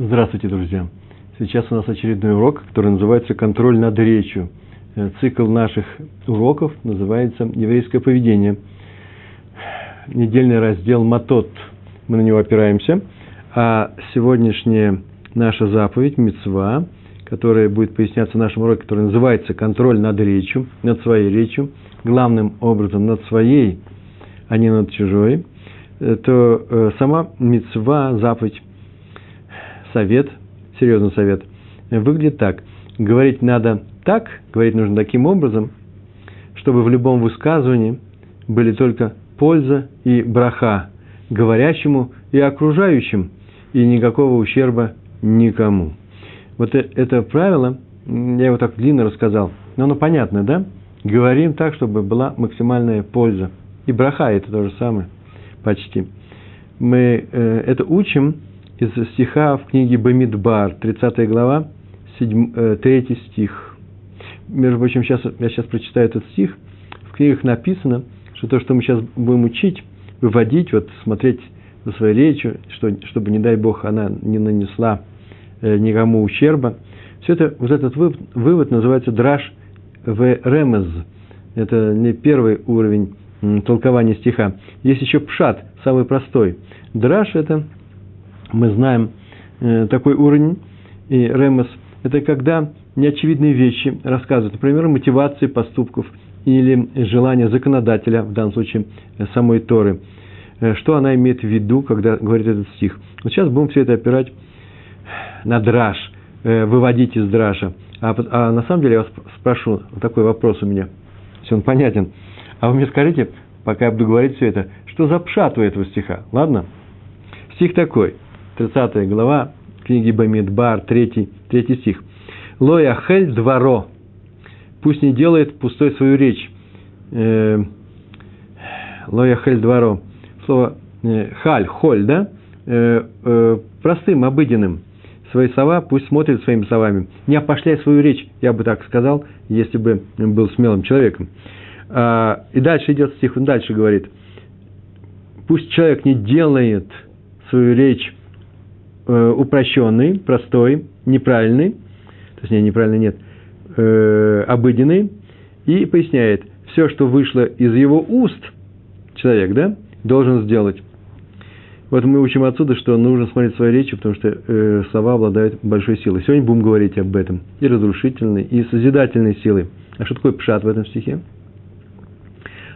Здравствуйте, друзья! Сейчас у нас очередной урок, который называется «Контроль над речью». Э, цикл наших уроков называется «Еврейское поведение». Недельный раздел «Матот». Мы на него опираемся. А сегодняшняя наша заповедь, мецва, которая будет поясняться в нашем уроке, который называется «Контроль над речью», над своей речью, главным образом над своей, а не над чужой, э, то э, сама мецва, заповедь, совет, серьезный совет, выглядит так. Говорить надо так, говорить нужно таким образом, чтобы в любом высказывании были только польза и браха говорящему и окружающим, и никакого ущерба никому. Вот э, это правило, я его так длинно рассказал, но оно понятно, да? Говорим так, чтобы была максимальная польза. И браха это то же самое, почти. Мы э, это учим из стиха в книге Бамидбар, 30 глава, 7, 3 э, стих. Между прочим, сейчас, я сейчас прочитаю этот стих. В книгах написано, что то, что мы сейчас будем учить, выводить, вот смотреть за своей речью, что, чтобы, не дай Бог, она не нанесла э, никому ущерба. Все это, вот этот вывод, вывод называется драж в ремез. Это не первый уровень толкования стиха. Есть еще пшат, самый простой. Драж – это мы знаем э, такой уровень, и ремес – это когда неочевидные вещи рассказывают, например, мотивации поступков или желания законодателя, в данном случае э, самой Торы. Э, что она имеет в виду, когда говорит этот стих? Вот сейчас будем все это опирать на драж, выводить из дража. А, а на самом деле я вас спрошу, вот такой вопрос у меня, если он понятен. А вы мне скажите, пока я буду говорить все это, что за пшат у этого стиха, ладно? Стих такой – 30 глава книги Бамидбар, 3, 3 стих. Лоя хель дворо. Пусть не делает пустой свою речь. Э, Лоя хель дворо. Слово э, халь, холь, да? Э, простым, обыденным. Свои слова пусть смотрит своими словами. Не опошляй свою речь, я бы так сказал, если бы был смелым человеком. А, и дальше идет стих, он дальше говорит. Пусть человек не делает свою речь э, упрощенный, простой, неправильный, точнее, неправильный нет, э, обыденный, и поясняет, все, что вышло из его уст, человек, да, должен сделать. Вот мы учим отсюда, что нужно смотреть свои речи, потому что э, слова обладают большой силой. Сегодня будем говорить об этом. И разрушительной, и созидательной силой. А что такое пшат в этом стихе?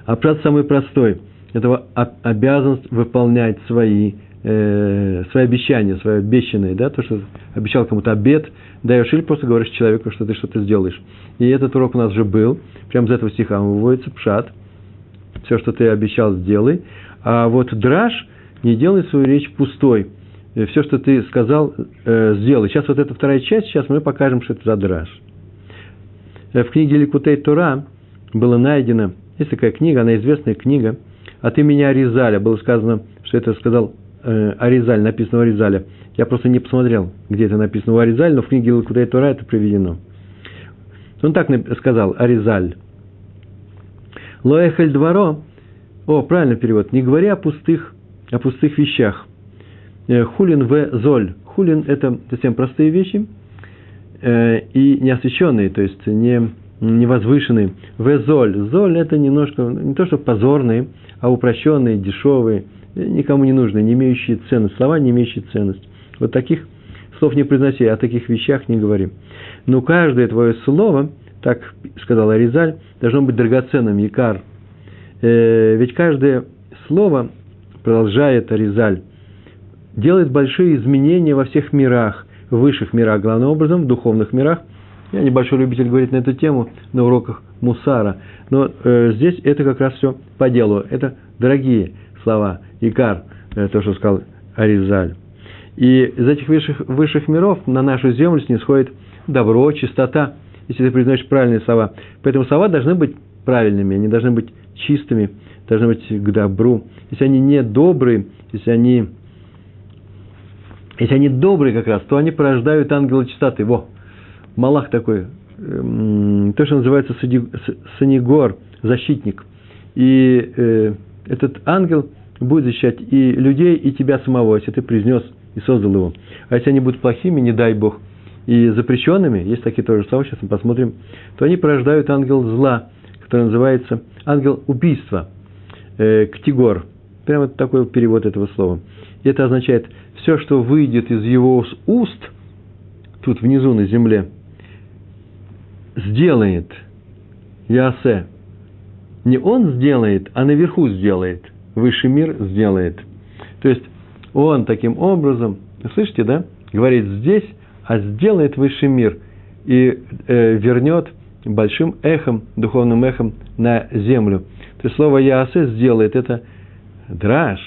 А пшат самый простой. Это обязанность выполнять свои э, свои обещания, свои обещанные, да, то, что обещал кому-то обед, даешь или просто говоришь человеку, что ты что-то сделаешь. И этот урок у нас уже был, прямо из этого стиха выводится пшат, все, что ты обещал, сделай. А вот драж, не делай свою речь пустой. Э, все, что ты сказал, э, сделай. Сейчас вот эта вторая часть, сейчас мы покажем, что это за драж. В книге Ликутей Тура было найдено, есть такая книга, она известная книга, от имени Аризаля было сказано, что это сказал э, Аризаль, написано у Аризаля. Я просто не посмотрел, где это написано у Аризаль, но в книге Лакудай Тора это приведено. Он так сказал, Аризаль. Лоэхель дворо, о, правильный перевод, не говоря о пустых, о пустых вещах. Э, хулин в золь. Хулин – это совсем простые вещи э, и неосвященные, то есть не, не возвышенные. В золь. Золь – это немножко, не то что позорные, а упрощенные, дешевые – никому не нужны, не имеющие ценность, слова, не имеющие ценность. Вот таких слов не произноси, о таких вещах не говори. Но каждое твое слово, так сказал Аризаль, должно быть драгоценным, якар. Э, ведь каждое слово, продолжает Аризаль, делает большие изменения во всех мирах, в высших мирах, главным образом, в духовных мирах. Я небольшой любитель говорить на эту тему на уроках Мусара, но э, здесь это как раз все по делу. Это дорогие слова, Икар, э, то, что сказал Аризаль. И из этих высших, высших миров на нашу землю снисходит добро, чистота, если ты произносишь правильные слова. Поэтому слова должны быть правильными, они должны быть чистыми, должны быть к добру. Если они не добрые, если они, если они добрые как раз, то они порождают ангела чистоты. Во, Малах такой, эм, то, что называется санигор, защитник. И э, этот ангел – будет защищать и людей, и тебя самого, если ты произнес и создал его. А если они будут плохими, не дай Бог, и запрещенными, есть такие тоже слова, сейчас мы посмотрим, то они порождают ангел зла, который называется ангел убийства, э, ктигор. Прямо такой перевод этого слова. И это означает, все, что выйдет из его уст, тут внизу на земле, сделает Ясе. Не он сделает, а наверху сделает. Высший мир сделает. То есть, он таким образом, слышите, да, говорит здесь, а сделает высший мир и э, вернет большим эхом, духовным эхом на землю. То есть слово Яасе сделает, это драж,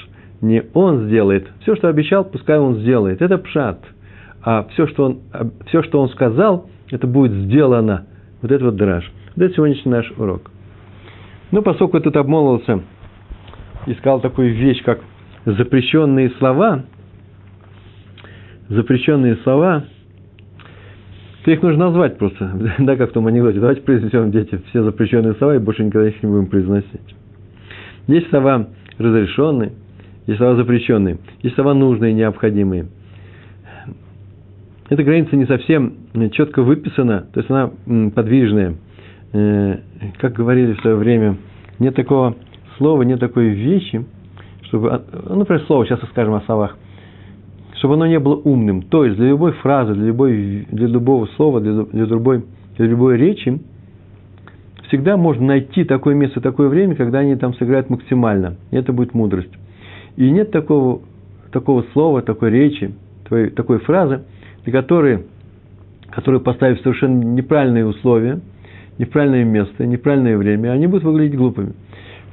не он сделает. Все, что обещал, пускай он сделает. Это пшат. А все, что он, все, что он сказал, это будет сделано. Вот это вот драж. Вот это сегодняшний наш урок. Ну, поскольку тут обмолвился и сказал такую вещь, как запрещенные слова, запрещенные слова, то их нужно назвать просто, да, как в том анекдоте. Давайте произнесем, дети, все запрещенные слова и больше никогда их не будем произносить. Есть слова разрешенные, есть слова запрещенные, есть слова нужные, необходимые. Эта граница не совсем четко выписана, то есть она подвижная. Э, как говорили в свое время, нет такого слова, нет такой вещи, чтобы, ну, например, слово, сейчас скажем о словах, чтобы оно не было умным. То есть для любой фразы, для, любой, для любого слова, для, для, любой, для любой речи всегда можно найти такое место, такое время, когда они там сыграют максимально. И это будет мудрость. И нет такого, такого слова, такой речи, такой, такой фразы, для которой, которую поставив совершенно неправильные условия, неправильное место, неправильное время, они будут выглядеть глупыми.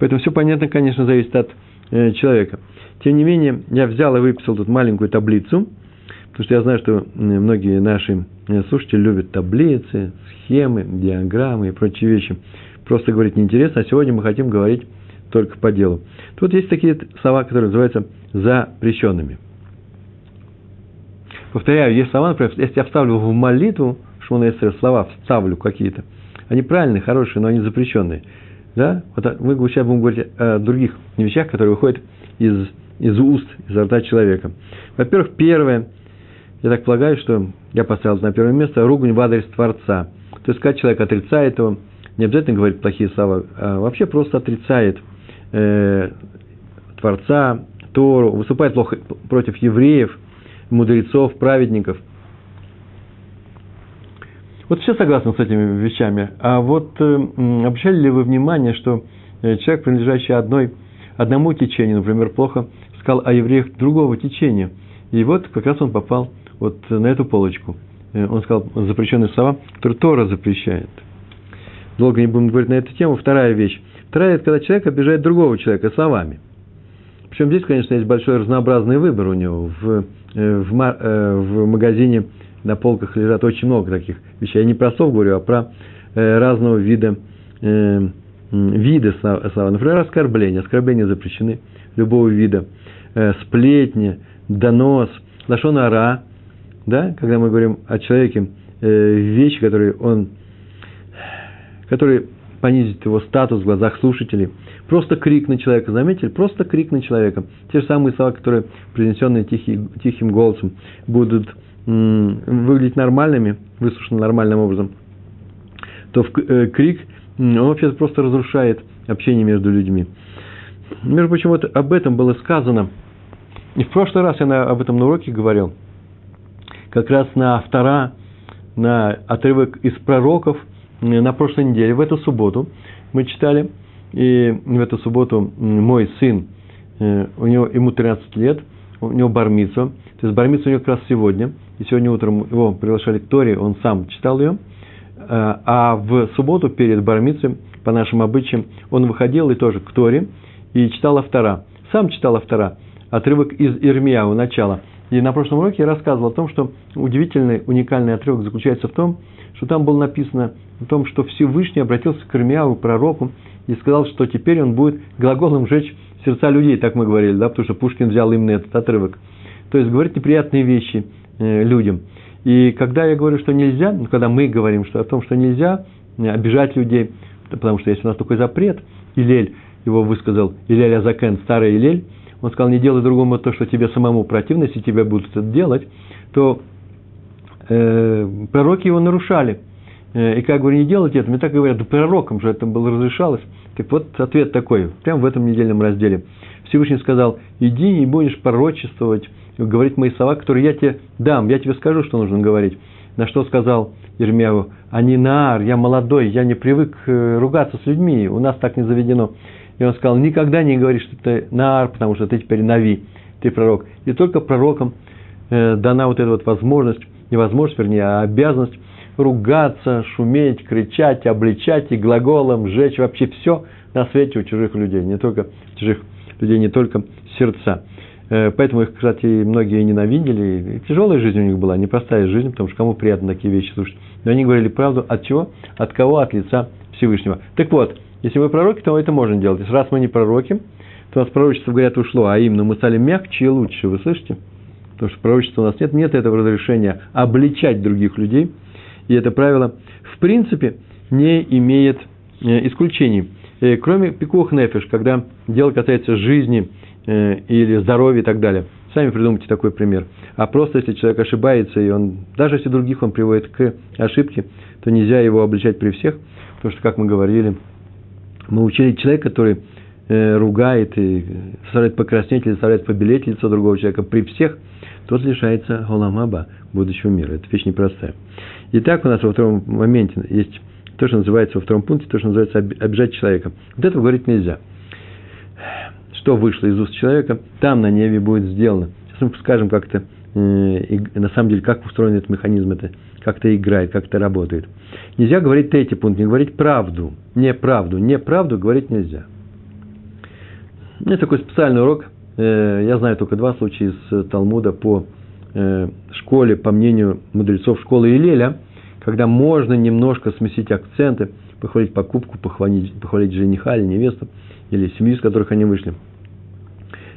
Поэтому все понятно, конечно, зависит от э, человека. Тем не менее, я взял и выписал тут маленькую таблицу, потому что я знаю, что многие наши э, слушатели любят таблицы, схемы, диаграммы и прочие вещи. Просто говорить неинтересно, а сегодня мы хотим говорить только по делу. Тут есть такие слова, которые называются запрещенными. Повторяю, есть слова, например, если я вставлю в молитву, Шмона слова вставлю какие-то, они правильные, хорошие, но они запрещенные. Да? Вот мы сейчас будем говорить о других вещах, которые выходят из, из уст, изо рта человека. Во-первых, первое, я так полагаю, что я поставил на первое место, ругань в адрес Творца. То есть, когда человек отрицает его, не обязательно говорит плохие слова, а вообще просто отрицает э, Творца, Тору, выступает плохо против евреев, мудрецов, праведников. Вот все согласны с этими вещами. А вот э, обращали ли вы внимание, что э, человек, принадлежащий одной, одному течению, например, плохо сказал о евреях другого течения. И вот как раз он попал вот на эту полочку. Э, он сказал запрещенные слова, которые Тора запрещает. Долго не будем говорить на эту тему. Вторая вещь. Вторая – это когда человек обижает другого человека словами. Причем здесь, конечно, есть большой разнообразный выбор у него. В, э, в, в магазине на полках лежат очень много таких вещей. Я не про слов говорю, а про разного вида, вида слова. Например, оскорбления. Оскорбления запрещены любого вида. Сплетни, донос, лашон ара, да, когда мы говорим о человеке, э, вещи, которые он, которые понизит его статус в глазах слушателей. Просто крик на человека, заметили? Просто крик на человека. Те же самые слова, которые, произнесенные тихий, тихим голосом, будут выглядеть нормальными, выслушаны нормальным образом, то э, крик, он вообще просто разрушает общение между людьми. Между прочим, вот об этом было сказано. И в прошлый раз я на, об этом на уроке говорил – как раз на автора, на отрывок из пророков на прошлой неделе, в эту субботу мы читали, и в эту субботу мой сын, э, у него, ему 13 лет, у него бармицу, то есть бармицу у него как раз сегодня, и сегодня утром его приглашали к Торе, он сам читал ее, э, а в субботу перед бармицей, по нашим обычаям, он выходил и тоже к Торе, и читал автора. Сам читал автора, отрывок из Ирмияу, начала – и на прошлом уроке я рассказывал о том, что удивительный, уникальный отрывок заключается в том, что там было написано о том, что Всевышний обратился к Ирмияу, пророку, и сказал, что теперь он будет глаголом жечь сердца людей, так мы говорили, да, потому что Пушкин взял именно этот отрывок. То есть говорить неприятные вещи людям. И когда я говорю, что нельзя, ну, когда мы говорим что, о том, что нельзя э, обижать людей, потому что есть у нас такой запрет, Илель его высказал, Илель Азакен, старый Илель, он сказал, не делай другому то, что тебе самому противно, если тебя будут это делать, то э, пророки его нарушали. Э, и как говорю, не делайте это, мне так говорят, да пророкам же это было разрешалось. Так вот, ответ такой, прямо в этом недельном разделе. Всевышний сказал, иди и будешь пророчествовать, говорить мои слова, которые я тебе дам, я тебе скажу, что нужно говорить. На что сказал Ермяву, а не наар, я молодой, я не привык э, ругаться с людьми, у нас так не заведено. И он сказал, никогда не говори, что ты наар, потому что ты теперь нави, ты пророк. И только пророкам э, дана вот эта вот возможность, не возможность, вернее, а обязанность ругаться, шуметь, кричать, обличать и глаголом сжечь вообще все на свете у чужих людей, не только чужих людей, не только сердца. Э, поэтому их, кстати, многие ненавидели. Тяжелая жизнь у них была, непростая жизнь, потому что кому приятно такие вещи слушать. Но они говорили правду от чего? От кого? От лица Всевышнего. Так вот, если мы пророки, то это можно делать. Если раз мы не пророки, то у нас пророчество, говорят, ушло, а именно мы стали мягче и лучше. Вы слышите? Потому что пророчества у нас нет, нет этого разрешения обличать других людей. И это правило, в принципе, не имеет э, исключений. Э, кроме пикух нефиш, когда дело касается жизни или здоровья и так далее. Сами придумайте такой пример. А просто если человек ошибается, и он, даже если других он приводит к ошибке, то нельзя его обличать при всех, потому что, как мы говорили, мы учили человека, который э, ругает и заставляет покраснеть или заставляет побелеть лицо другого человека при всех, тот лишается голамаба, будущего мира. Это вещь непростая. Итак, у нас во втором моменте есть то, что называется во втором пункте, то, что называется обижать человека. Вот этого говорить нельзя. Что вышло из уст человека, там на небе будет сделано. Сейчас мы скажем, как это, э, на самом деле, как устроен этот механизм, это, как это играет, как это работает. Нельзя говорить третий пункт, не говорить правду. Неправду. Неправду говорить нельзя. Это такой специальный урок. Э, я знаю только два случая из Талмуда по э, школе, по мнению мудрецов школы Илеля, когда можно немножко смесить акценты, похвалить покупку, похвалить, похвалить жениха или невесту, или семью, из которых они вышли.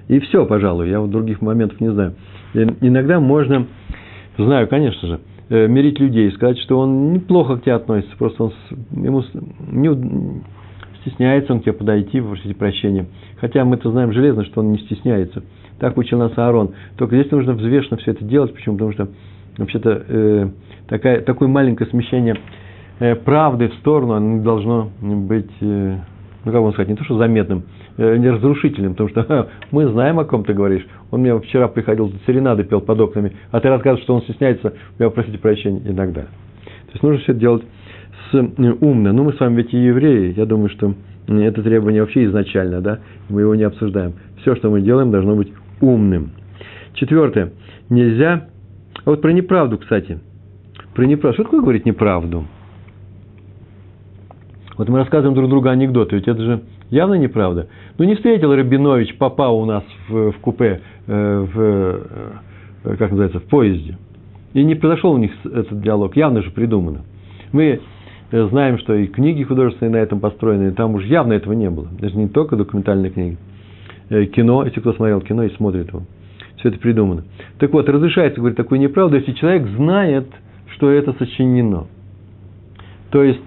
И все, пожалуй, я вот других моментов не знаю. И иногда можно, знаю, конечно же, Э, мирить людей, сказать, что он неплохо к тебе относится, просто он ему не, стесняется он к тебе подойти, попросить прощения. Хотя мы-то знаем железно, что он не стесняется. Так учил нас Аарон. Только здесь нужно взвешенно все это делать. Почему? Потому что вообще-то э, такая, такое маленькое смещение э, правды в сторону, оно должно быть э, ну, как вам сказать, не то, что заметным, э, не разрушительным, потому что мы знаем, о ком ты говоришь. Он мне вчера приходил, серенады пел под окнами, а ты рассказываешь, что он стесняется, я просите прощения и так. То есть нужно все это делать с, э, умно. Ну, мы с вами ведь и евреи, я думаю, что это требование вообще изначально, да, мы его не обсуждаем. Все, что мы делаем, должно быть умным. Четвертое. Нельзя... А вот про неправду, кстати. Про неправду. Что такое говорить неправду? Вот мы рассказываем друг другу анекдоты, ведь это же явно неправда. Ну, не встретил Рабинович папа у нас в, в купе, э, в, э, как называется, в поезде. И не произошел у них этот диалог, явно же придумано. Мы э, знаем, что и книги художественные на этом построены, и там уж явно этого не было. Даже не только документальные книги. Э, кино, если кто смотрел кино и смотрит его. Все это придумано. Так вот, разрешается говорить такую неправду, если человек знает, что это сочинено. То есть,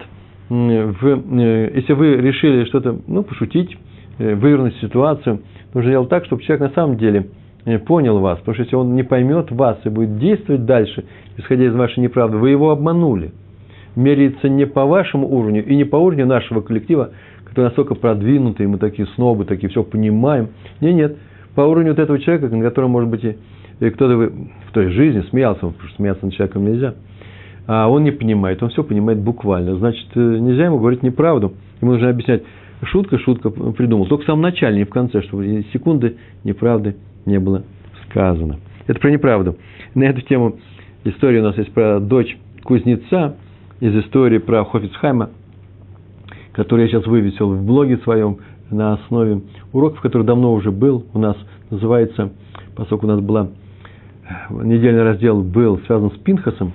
в, э, если вы решили что-то, ну, пошутить, э, вывернуть ситуацию, нужно делать так, чтобы человек на самом деле э, понял вас. Потому что если он не поймет вас и будет действовать дальше, исходя из вашей неправды, вы его обманули. Меряется не по вашему уровню и не по уровню нашего коллектива, который настолько продвинутый, мы такие снобы, такие все понимаем. Нет, нет. По уровню вот этого человека, на котором, может быть, и кто-то в той жизни смеялся, потому что смеяться над человеком нельзя – а он не понимает, он все понимает буквально. Значит, э, нельзя ему говорить неправду. Ему нужно объяснять, шутка, шутка придумал. Только в самом начале, не в конце, чтобы секунды неправды не было сказано. Это про неправду. На эту тему история у нас есть про дочь кузнеца, из истории про Хофицхайма, который я сейчас вывесил в блоге своем на основе уроков, который давно уже был у нас, называется, поскольку у нас была э, недельный раздел был связан с Пинхасом,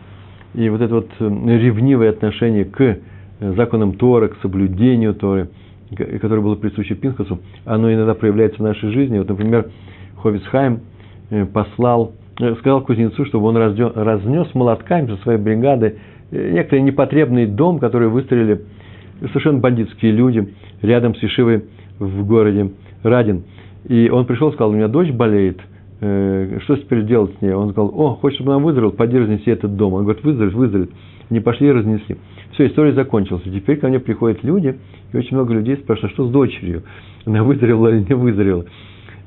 и вот это вот э, ревнивое отношение к э, законам Торы, к соблюдению Торы, которое было присуще Пинхасу, оно иногда проявляется в нашей жизни. Вот, например, Ховицхайм э, послал, сказал кузнецу, чтобы он разнес молотками со своей бригады некоторый непотребный дом, который выстроили совершенно бандитские люди рядом с Ешивой в городе Радин. И он пришел и сказал, у меня дочь болеет, э, что теперь делать с ней? Он сказал, о, хочешь, чтобы она выздоровела, поди разнеси этот дом. Он говорит, выздоровеет, выздоровеет. Не пошли и разнесли. Все, история закончилась. Теперь ко мне приходят люди, и очень много людей спрашивают, что с дочерью? Она выздоровела или не выздоровела?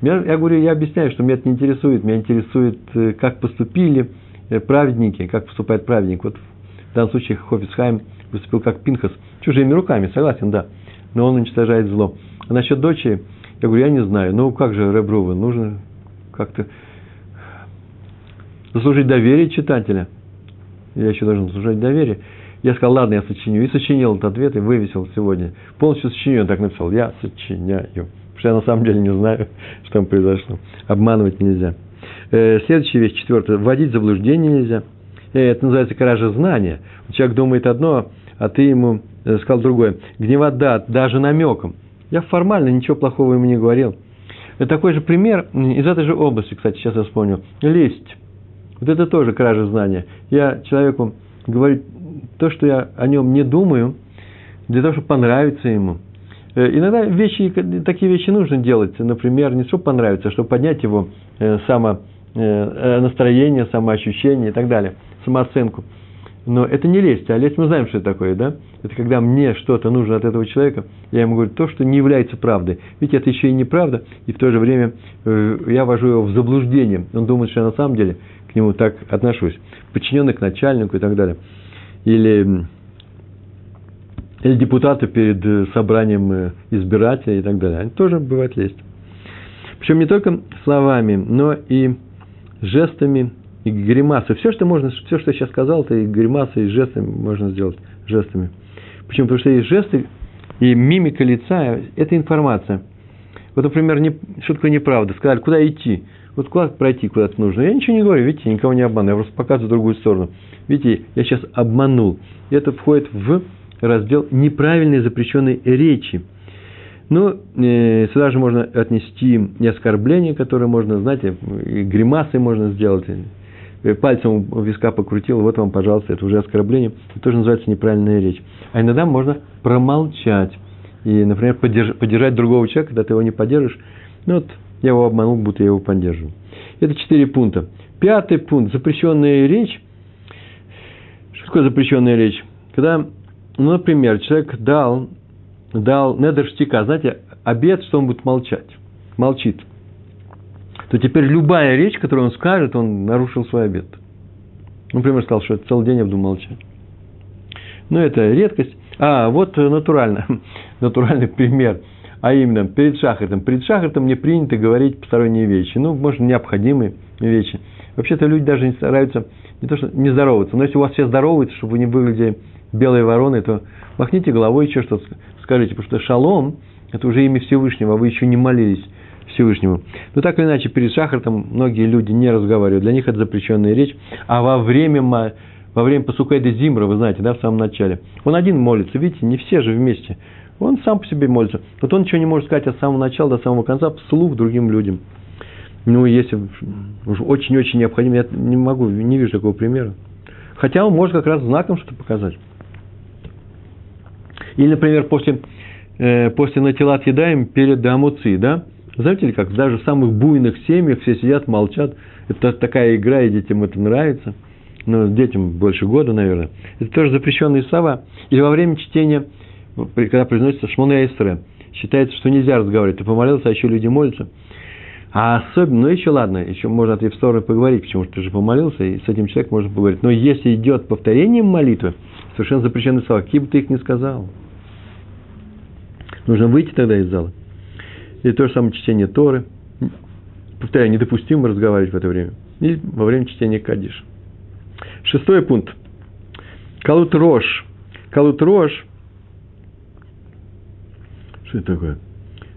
Я, говорю, я объясняю, что меня это не интересует. Меня интересует, э, как поступили э, праведники, как поступает праведник. Вот в данном случае Хофисхайм выступил как Пинхас. Чужими руками, согласен, да. Но он уничтожает зло. А насчет дочери, я говорю, я не знаю. Ну, как же, Ребрува, нужно как-то заслужить доверие читателя. Я еще должен заслужить доверие. Я сказал, ладно, я сочиню. И сочинил этот ответ, и вывесил сегодня. Полностью сочиню, он так написал. Я сочиняю. Потому что я на самом деле не знаю, что там произошло. Обманывать нельзя. Э, следующая вещь, четвертая. Вводить заблуждение нельзя. Э, это называется кража знания. Человек думает одно, а ты ему э, сказал другое. Гневода, даже намеком. Я формально ничего плохого ему не говорил. Это такой же пример из этой же области, кстати, сейчас я вспомнил. Лесть. Вот это тоже кража знания. Я человеку говорю то, что я о нем не думаю, для того, чтобы понравиться ему. Э, иногда вещи, такие вещи нужно делать, например, не чтобы понравиться, а чтобы поднять его э, само э, настроение, самоощущение и так далее, самооценку. Но это не лесть, а лесть мы знаем, что это такое, да? Это когда мне что-то нужно от этого человека, я ему говорю то, что не является правдой. Ведь это еще и неправда, и в то же время я вожу его в заблуждение. Он думает, что я на самом деле к нему так отношусь. Подчиненный к начальнику и так далее. Или или депутаты перед э, собранием э, избирателей и так далее. Они тоже бывает лезть. Причем не только словами, но и жестами и гримасы. Все, что можно, все, что я сейчас сказал, это и гримасы, и жесты можно сделать жестами. Почему? Потому что есть жесты и мимика лица – это информация. Вот, например, не, что такое неправда? Сказали, куда идти? Вот куда пройти куда-то нужно? Я ничего не говорю, видите, никого не обманываю, я просто показываю другую сторону. Видите, я сейчас обманул. И это входит в раздел неправильной запрещенной речи. Ну, э, сюда же можно отнести и оскорбление, которое можно, знаете, и гримасы можно сделать. Э, пальцем у виска покрутил, вот вам, пожалуйста, это уже оскорбление. Это тоже называется неправильная речь. А иногда можно промолчать. И, например, поддерж, поддержать другого человека, когда ты его не поддержишь. Ну, вот я его обманул, будто я его поддерживаю. Это четыре пункта. Пятый пункт. Запрещенная речь. Что такое запрещенная речь? Когда ну, например, человек дал, дал недерштика, знаете, обед, что он будет молчать, молчит, то теперь любая речь, которую он скажет, он нарушил свой обед. Например, сказал, что целый день я буду молчать. Ну, это редкость. А, вот натурально, натуральный пример. А именно, перед шахартом. Перед шахартом не принято говорить посторонние вещи. Ну, может, необходимые вещи. Вообще-то люди даже не стараются, не то что не здороваться, но если у вас все здороваются, чтобы вы не выглядели белой вороны, то махните головой, еще что-то скажите, потому что шалом – это уже имя Всевышнего, а вы еще не молились Всевышнему. Но так или иначе, перед шахартом многие люди не разговаривают, для них это запрещенная речь, а во время, во время Пасукайда Зимра, вы знаете, да, в самом начале, он один молится, видите, не все же вместе, он сам по себе молится. Вот он ничего не может сказать от самого начала до самого конца вслух другим людям. Ну, если уж очень-очень необходимо, я не могу, не вижу такого примера. Хотя он может как раз знаком что-то показать. Или, например, после, э, после натилат едаем перед амуци, да? Знаете ли, как даже в самых буйных семьях все сидят, молчат. Это такая игра, и детям это нравится. Ну, детям больше года, наверное. Это тоже запрещенные слова. Или во время чтения, когда произносится Шмоне Эсре, считается, что нельзя разговаривать. Ты помолился, а еще люди молятся. А особенно, ну еще ладно, еще можно отойти в сторону поговорить, потому что ты же помолился, и с этим человеком можно поговорить. Но если идет повторение молитвы, совершенно запрещенные слова, какие бы ты их ни сказал – Нужно выйти тогда из зала. И то же самое чтение Торы. Повторяю, недопустимо разговаривать в это время. И во время чтения Кадиш. Шестой пункт. Калут Рош. Калут Рош. Что это такое?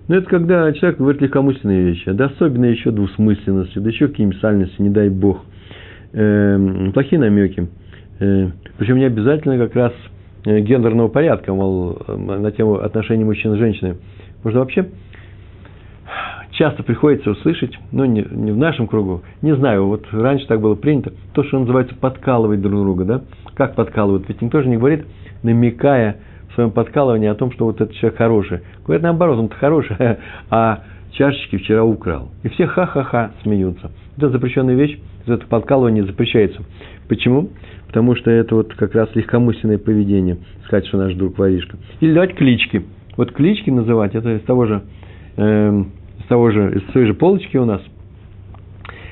Ну, это когда человек говорит легкомысленные вещи, да особенно еще двусмысленности, да еще какие-нибудь сальности, не дай бог. Э, плохие намеки. Э, причем не обязательно как раз Э, гендерного порядка, мол, э, на тему отношений мужчин и женщины. Можно вообще часто приходится услышать, ну, не, не в нашем кругу, не знаю, вот раньше так было принято, то, что называется подкалывать друг друга, да? Как подкалывают? Ведь никто же не говорит, намекая в своем подкалывании о том, что вот этот человек хороший. Говорят наоборот, он-то хороший, а чашечки вчера украл. И все ха-ха-ха смеются. Это запрещенная вещь, это подкалывание запрещается. Почему? Потому что это вот как раз легкомысленное поведение, сказать, что наш друг воришка. Или давать клички. Вот клички называть, это из того же, э, из того же, из той же полочки у нас.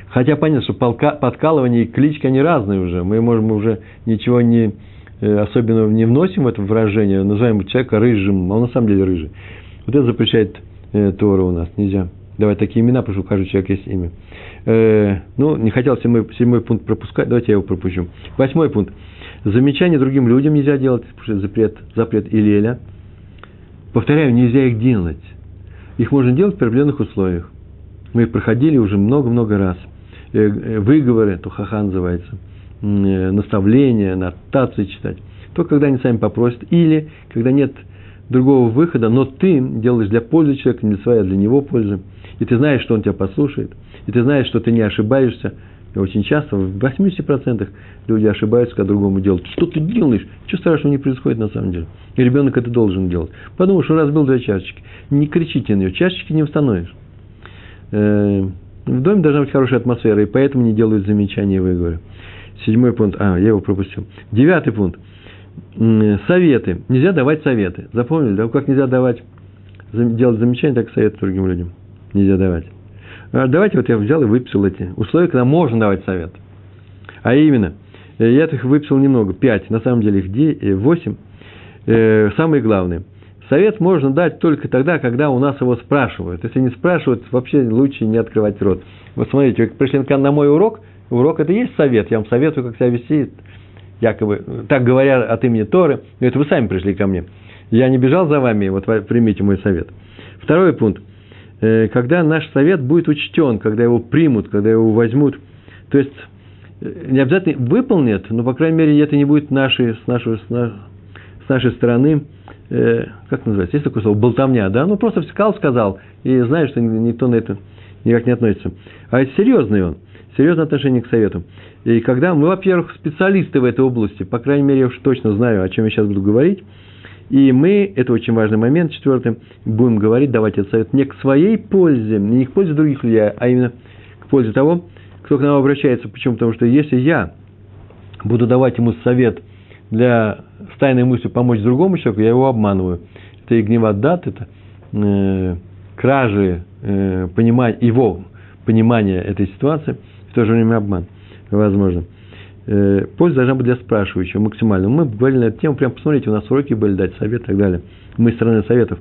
Хотя понятно, что полка, подкалывание и клички, они разные уже. Мы можем уже ничего не, э, особенно не вносим в это выражение, называем человека рыжим, а он на самом деле рыжий. Вот это запрещает э, Тора у нас, нельзя. Давать такие имена, потому что у каждого человека есть имя. Э, ну, не хотел седьмой, седьмой пункт пропускать, давайте я его пропущу. Восьмой пункт. Замечания другим людям нельзя делать, потому что запрет, запрет Илеля. Повторяю, нельзя их делать. Их можно делать при определенных условиях. Мы их проходили уже много-много раз. Э, э, выговоры, то хаха называется, э, наставления, нотации читать. Только когда они сами попросят. Или когда нет другого выхода, но ты делаешь для пользы человека, не для своей, а для него пользы. И ты знаешь, что он тебя послушает. И ты знаешь, что ты не ошибаешься. И очень часто, в 80% люди ошибаются, когда другому делают. Что ты делаешь? Ничего страшного не происходит на самом деле. И ребенок это должен делать. Потому что разбил две чашечки. Не кричите на нее, чашечки не установишь. В доме должна быть хорошая атмосфера, и поэтому не делают замечания, вы говорю. Седьмой пункт. А, я его пропустил. Девятый пункт. Советы. Нельзя давать советы. Запомнили, да? Как нельзя давать, делать замечания, так и советы другим людям. Нельзя давать. А давайте вот я взял и выписал эти условия, когда можно давать совет. А именно, э, я их выписал немного, пять, на самом деле их э, восемь. Э, самые главные – Совет можно дать только тогда, когда у нас его спрашивают. Если не спрашивают, вообще лучше не открывать рот. Вот смотрите, вы пришли на мой урок, урок это и есть совет, я вам советую, как себя вести, якобы, так говоря от имени Торы, но это вы сами пришли ко мне. Я не бежал за вами, вот примите мой совет. Второй пункт. Э, когда наш совет будет учтен, когда его примут, когда его возьмут, то есть э, не обязательно выполнят, но, по крайней мере, это не будет нашей, с, нашей, с нашей стороны э, как называется, есть такое слово, болтовня, да, ну просто сказал, сказал, и знаешь, что никто на это никак не относится. А это серьезный он, серьезное отношение к совету. И когда мы, во-первых, специалисты в этой области, по крайней мере, я уж точно знаю, о чем я сейчас буду говорить, и мы, это очень важный момент, четвертый, будем говорить, давать этот совет не к своей пользе, не к пользе других людей, а именно к пользе того, кто к нам обращается. Почему? Потому что если я буду давать ему совет для с тайной мыслью помочь другому человеку, я его обманываю. Это и гневат дат, это э, кражи э, понимать, его понимания этой ситуации, в то же время обман, возможно. Э, польза должна быть для спрашивающего максимально. Мы говорили на эту тему, прям посмотрите, у нас уроки были дать совет и так далее. Мы стороны советов.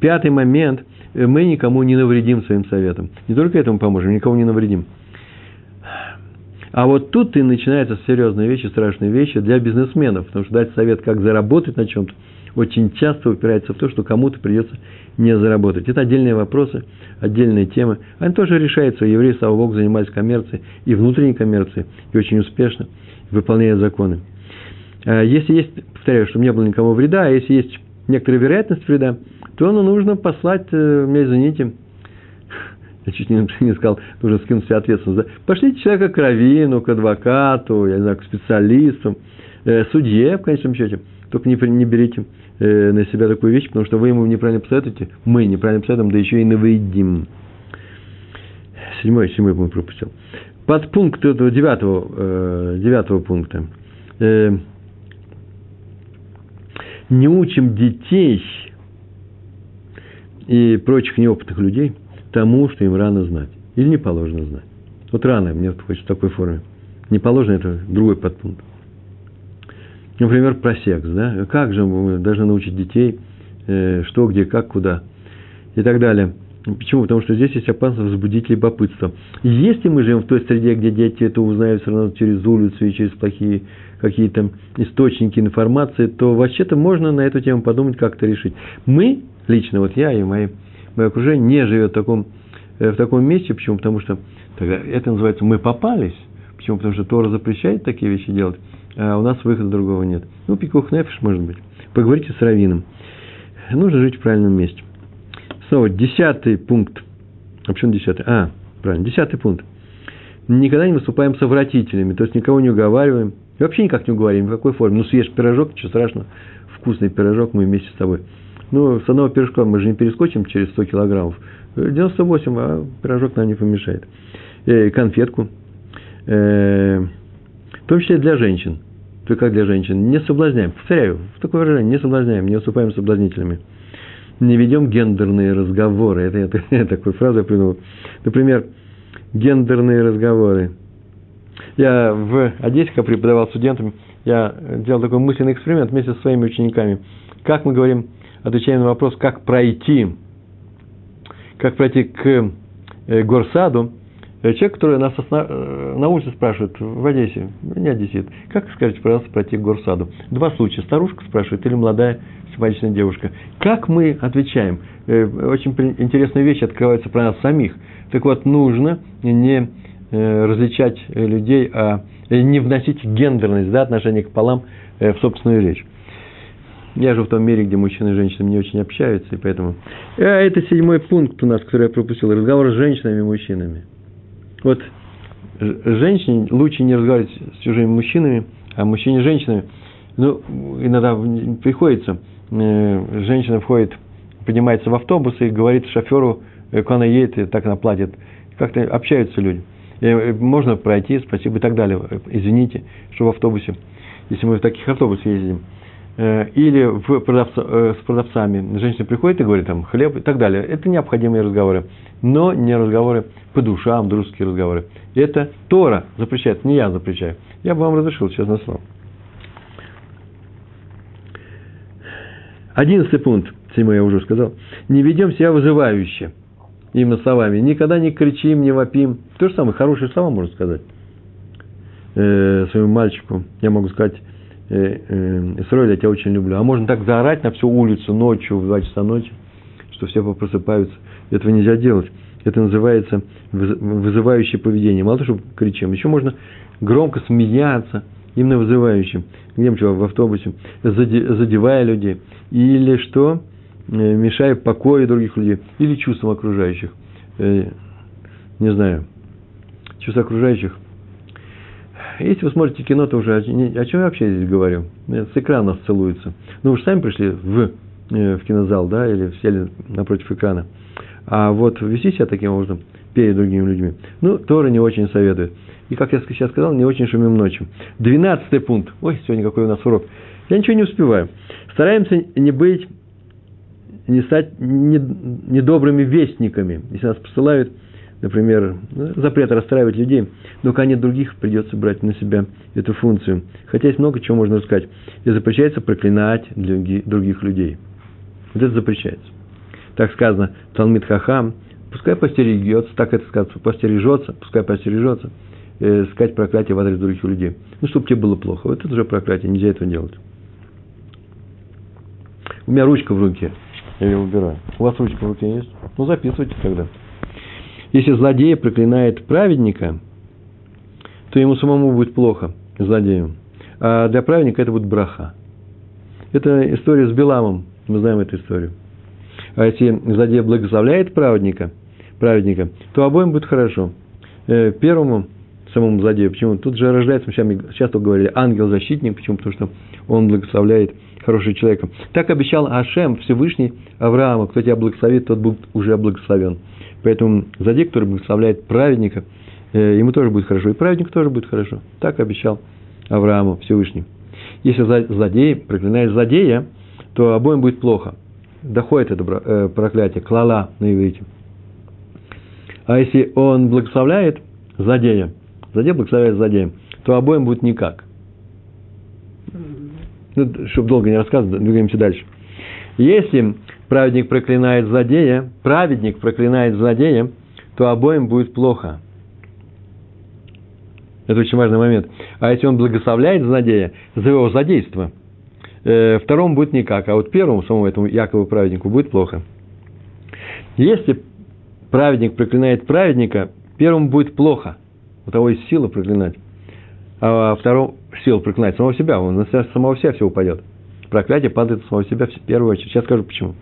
Пятый момент, э, мы никому не навредим своим советом. Не только этому поможем, никому не навредим. А вот тут и начинаются серьезные вещи, страшные вещи для бизнесменов, потому что дать совет, как заработать на чем-то, очень часто упирается в то, что кому-то придется не заработать. Это отдельные вопросы, отдельные темы. Они тоже решаются. Евреи, слава Богу, занимались коммерцией и внутренней коммерцией, и очень успешно, выполняя законы. А если есть, повторяю, чтобы не было никому вреда, а если есть некоторая вероятность вреда, то ну, нужно послать, э, меня извините, я чуть не, не сказал, нужно скинуть себе ответственность. Да? Пошлите человека к раввину, к адвокату, я не знаю, к специалистам, э, судье, в конечном счете. Только не, не берите э, на себя такую вещь, потому что вы ему неправильно посоветуете, мы неправильно посоветуем, да еще и навредим. Седьмой, седьмой пункт пропустил. Под пункт этого девятого, э, девятого пункта. Э, не учим детей и прочих неопытных людей – тому, что им рано знать. Или не положено знать. Вот рано, мне хочется в такой форме. Не положено, это другой подпункт. Например, про секс, да? Как же мы должны научить детей, э, что, где, как, куда и так далее. Почему? Потому что здесь есть опасность возбудить любопытство. Если мы живем в той среде, где дети это узнают все равно через улицу и через плохие какие-то источники информации, то вообще-то можно на эту тему подумать, как это решить. Мы, лично, вот я и мои мое окружение не живет в таком, э, в таком месте. Почему? Потому что тогда это называется «мы попались». Почему? Потому что Тора запрещает такие вещи делать, а у нас выхода другого нет. Ну, пикух нефиш, может быть. Поговорите с раввином. Нужно жить в правильном месте. Снова, десятый пункт. А почему десятый? А, правильно, десятый пункт. Никогда не выступаем совратителями, то есть никого не уговариваем. И вообще никак не уговариваем, в какой форме. Ну, съешь пирожок, ничего страшного, вкусный пирожок, мы вместе с тобой Ну, с одного пирожка мы же не перескочим через 100 килограммов. 98, а пирожок нам не помешает. Э, конфетку. Э, том числе для женщин. Только как для женщин. Не соблазняем. Повторяю, в такое выражение. Не соблазняем, не уступаем соблазнителями. Не ведем гендерные разговоры. Это, это, это такую фразу я придумал. Например, гендерные разговоры. Я в Одессе, когда преподавал студентам, я делал такой мысленный эксперимент вместе со своими учениками. Как мы говорим, отвечаем на вопрос, как пройти, как пройти к э, горсаду, Человек, который нас э, на улице спрашивает, в Одессе, не одессит, как скажите, пожалуйста, пройти к горсаду? Два случая. Старушка спрашивает или молодая симпатичная девушка. Как мы отвечаем? Очень интересная вещь открывается про нас самих. Так вот, нужно не различать людей, а не вносить гендерность, да, отношение к полам в собственную речь. Я живу в том мире, где мужчины и женщины не очень общаются, и поэтому... А это седьмой пункт у нас, который я пропустил. Разговор с женщинами и мужчинами. Вот женщине лучше не разговаривать с чужими мужчинами, а мужчине с женщинами. Ну, иногда приходится, э, женщина входит, поднимается в автобус и говорит шоферу, э, куда она едет, и так она платит. Как-то общаются люди. И э, можно пройти, спасибо и так далее. Извините, что в автобусе, если мы в таких автобусах ездим – или в продавца, э, с продавцами женщина приходит и говорит там хлеб и так далее. Это необходимые разговоры, но не разговоры по душам, дружеские разговоры. Это Тора запрещает, не я запрещаю. Я бы вам разрешил, честное слово. Одиннадцатый пункт, седьмой я уже сказал. Не ведем себя вызывающе. Именно словами. Никогда не кричим, не вопим. То же самое, хорошие слова можно сказать. Э, своему мальчику. Я могу сказать, э, э, Исраиль, я тебя очень люблю. А можно так заорать на всю улицу ночью, в 2 часа ночи, что все просыпаются. Этого нельзя делать. Это называется вызывающее поведение. Мало того, что кричим, еще можно громко смеяться, именно вызывающим. Где мы в автобусе, задевая людей. Или что? Э, мешая покою других людей. Или чувствам окружающих. Не знаю. Чувства окружающих – если вы смотрите кино, то уже о, чем я вообще здесь говорю? С экрана целуются. Ну, вы же сами пришли в, э, в кинозал, да, или сели напротив экрана. А вот вести себя таким образом перед другими людьми, ну, Тора не очень советует. И, как я сейчас сказал, не очень шумим ночью. Двенадцатый пункт. Ой, сегодня какой у нас урок. Я ничего не успеваю. Стараемся не быть, не стать недобрыми вестниками. Если нас посылают например, запрет расстраивать людей, но нет других, придется брать на себя эту функцию. Хотя есть много чего можно сказать. И запрещается проклинать других людей. Вот это запрещается. Так сказано, Талмит Хахам, пускай постерегется, так это сказано, постережется, пускай постережется, э, сказать проклятие в адрес других людей. Ну, чтобы тебе было плохо. Вот это уже проклятие, нельзя этого делать. У меня ручка в руке, я ее убираю. У вас ручка в руке есть? Ну, записывайте тогда. Если злодей проклинает праведника, то ему самому будет плохо, злодею. А для праведника это будет браха. Это история с Беламом. Мы знаем эту историю. А если злодей благословляет праведника, праведника, то обоим будет хорошо. Э, первому, самому злодею, почему? Тут же рождается, мы сейчас только говорили, ангел-защитник, почему? Потому что он благословляет хорошего человека. Так обещал Ашем, Всевышний Аврааму, кто тебя благословит, тот будет уже благословен. Поэтому злодей, который благословляет праведника, э, ему тоже будет хорошо, и праведник тоже будет хорошо. Так обещал Аврааму Всевышний. Если злодей проклинает злодея, то обоим будет плохо. Доходит это э, проклятие, клала на иврите. А если он благословляет злодея, злодей благословляет злодея, то обоим будет никак. Ну, чтобы долго не рассказывать, двигаемся дальше. Если праведник проклинает злодея, праведник проклинает злодея, то обоим будет плохо. Это очень важный момент. А если он благословляет злодея за его злодейство, э, второму будет никак, а вот первому, самому этому Якову праведнику, будет плохо. Если праведник проклинает праведника, первому будет плохо. У того есть сила проклинать. А второму сила проклинать самого себя, он на самого себя все упадет. Проклятие падает самого себя в первую очередь. Сейчас скажу почему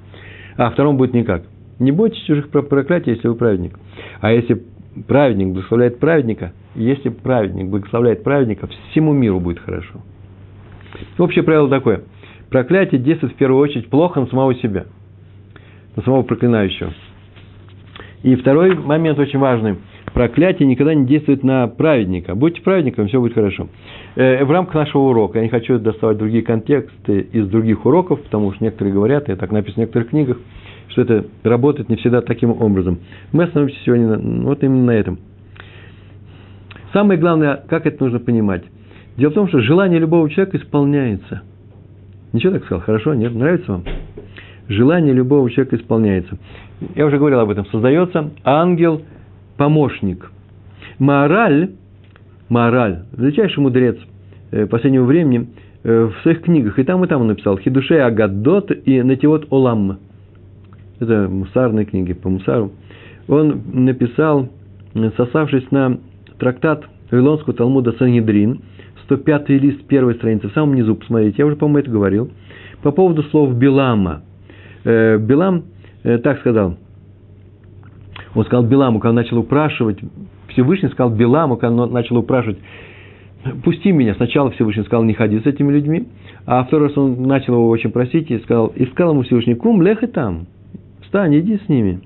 а втором будет никак. Не бойтесь чужих проклятий, если вы праведник. А если праведник благословляет праведника, если праведник благословляет праведника, всему миру будет хорошо. Общее правило такое. Проклятие действует в первую очередь плохо на самого себя. на самого проклинающего. И второй момент очень важный. Проклятие никогда не действует на праведника. Будьте праведником, все будет хорошо. Э, в рамках нашего урока, я не хочу доставать другие контексты из других уроков, потому что некоторые говорят, и так написано в некоторых книгах, что это работает не всегда таким образом. Мы остановимся сегодня вот именно на этом. Самое главное, как это нужно понимать. Дело в том, что желание любого человека исполняется. Ничего так сказал? Хорошо? Нет? Нравится вам? Желание любого человека исполняется. Я уже говорил об этом. Создается ангел-помощник. Мораль, мораль, величайший мудрец э, последнего времени, э, в своих книгах, и там, и там он написал, Хидуше Агадот и Натиот Олам. Это мусарные книги по мусару. Он написал, сосавшись на трактат Вавилонского Талмуда Сангидрин, 105 лист первой страницы, в самом низу, посмотрите, я уже, по-моему, это говорил, по поводу слов Билама. Э, Билам э, так сказал, он сказал Биламу, когда начал упрашивать, Всевышний сказал Биламу, когда он начал упрашивать, пусти меня. Сначала Всевышний сказал, не ходи с этими людьми, а второй раз он начал его очень просить и сказал, и сказал ему Всевышний, кум, лех и там, встань, иди с ними.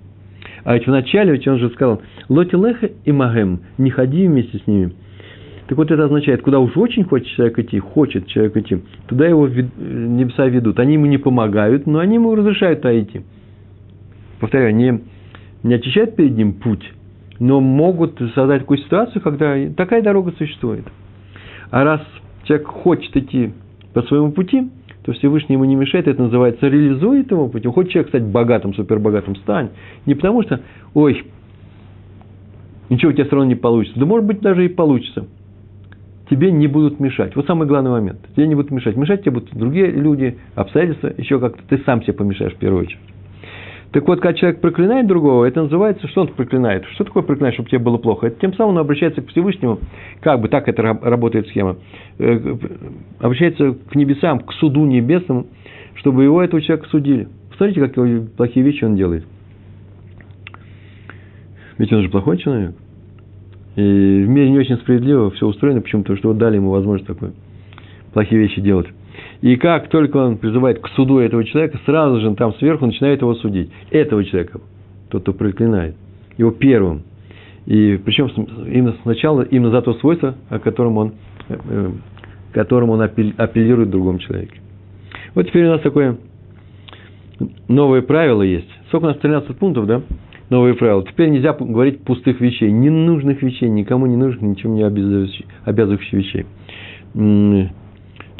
А ведь вначале ведь он же сказал, лоти леха и магем, не ходи вместе с ними. Так вот это означает, куда уж очень хочет человек идти, хочет человек идти, туда его небеса ведут. Они ему не помогают, но они ему разрешают туда идти. Повторяю, не, не очищают перед ним путь, но могут создать такую ситуацию, когда такая дорога существует. А раз человек хочет идти по своему пути, то Всевышний ему не мешает, это называется реализует его путь. Хочет человек стать богатым, супербогатым, стань. Не потому что, ой, ничего у тебя все равно не получится. Да может быть даже и получится. Тебе не будут мешать. Вот самый главный момент. Тебе не будут мешать. Мешать тебе будут другие люди, обстоятельства, еще как-то ты сам себе помешаешь в первую очередь. Так вот, когда человек проклинает другого, это называется, что он проклинает? Что такое проклинать, чтобы тебе было плохо? Это тем самым он обращается к Всевышнему, как бы так это работает схема, э, обращается к небесам, к суду небесному, чтобы его, этого человека, судили. Посмотрите, какие плохие вещи он делает. Ведь он же плохой человек. И в мире не очень справедливо все устроено, почему-то, что дали ему возможность такой плохие вещи делать. И как только он призывает к суду этого человека, сразу же там сверху начинает его судить. Этого человека, тот, кто проклинает. Его первым. И причем именно сначала, именно за то свойство, о котором он, э, которым он апеллирует другому человеку. Вот теперь у нас такое новое правило есть. Сколько у нас 13 пунктов, да? Новые правила. Теперь нельзя говорить пустых вещей, ненужных вещей, никому не нужных, ничем не обязывающих вещей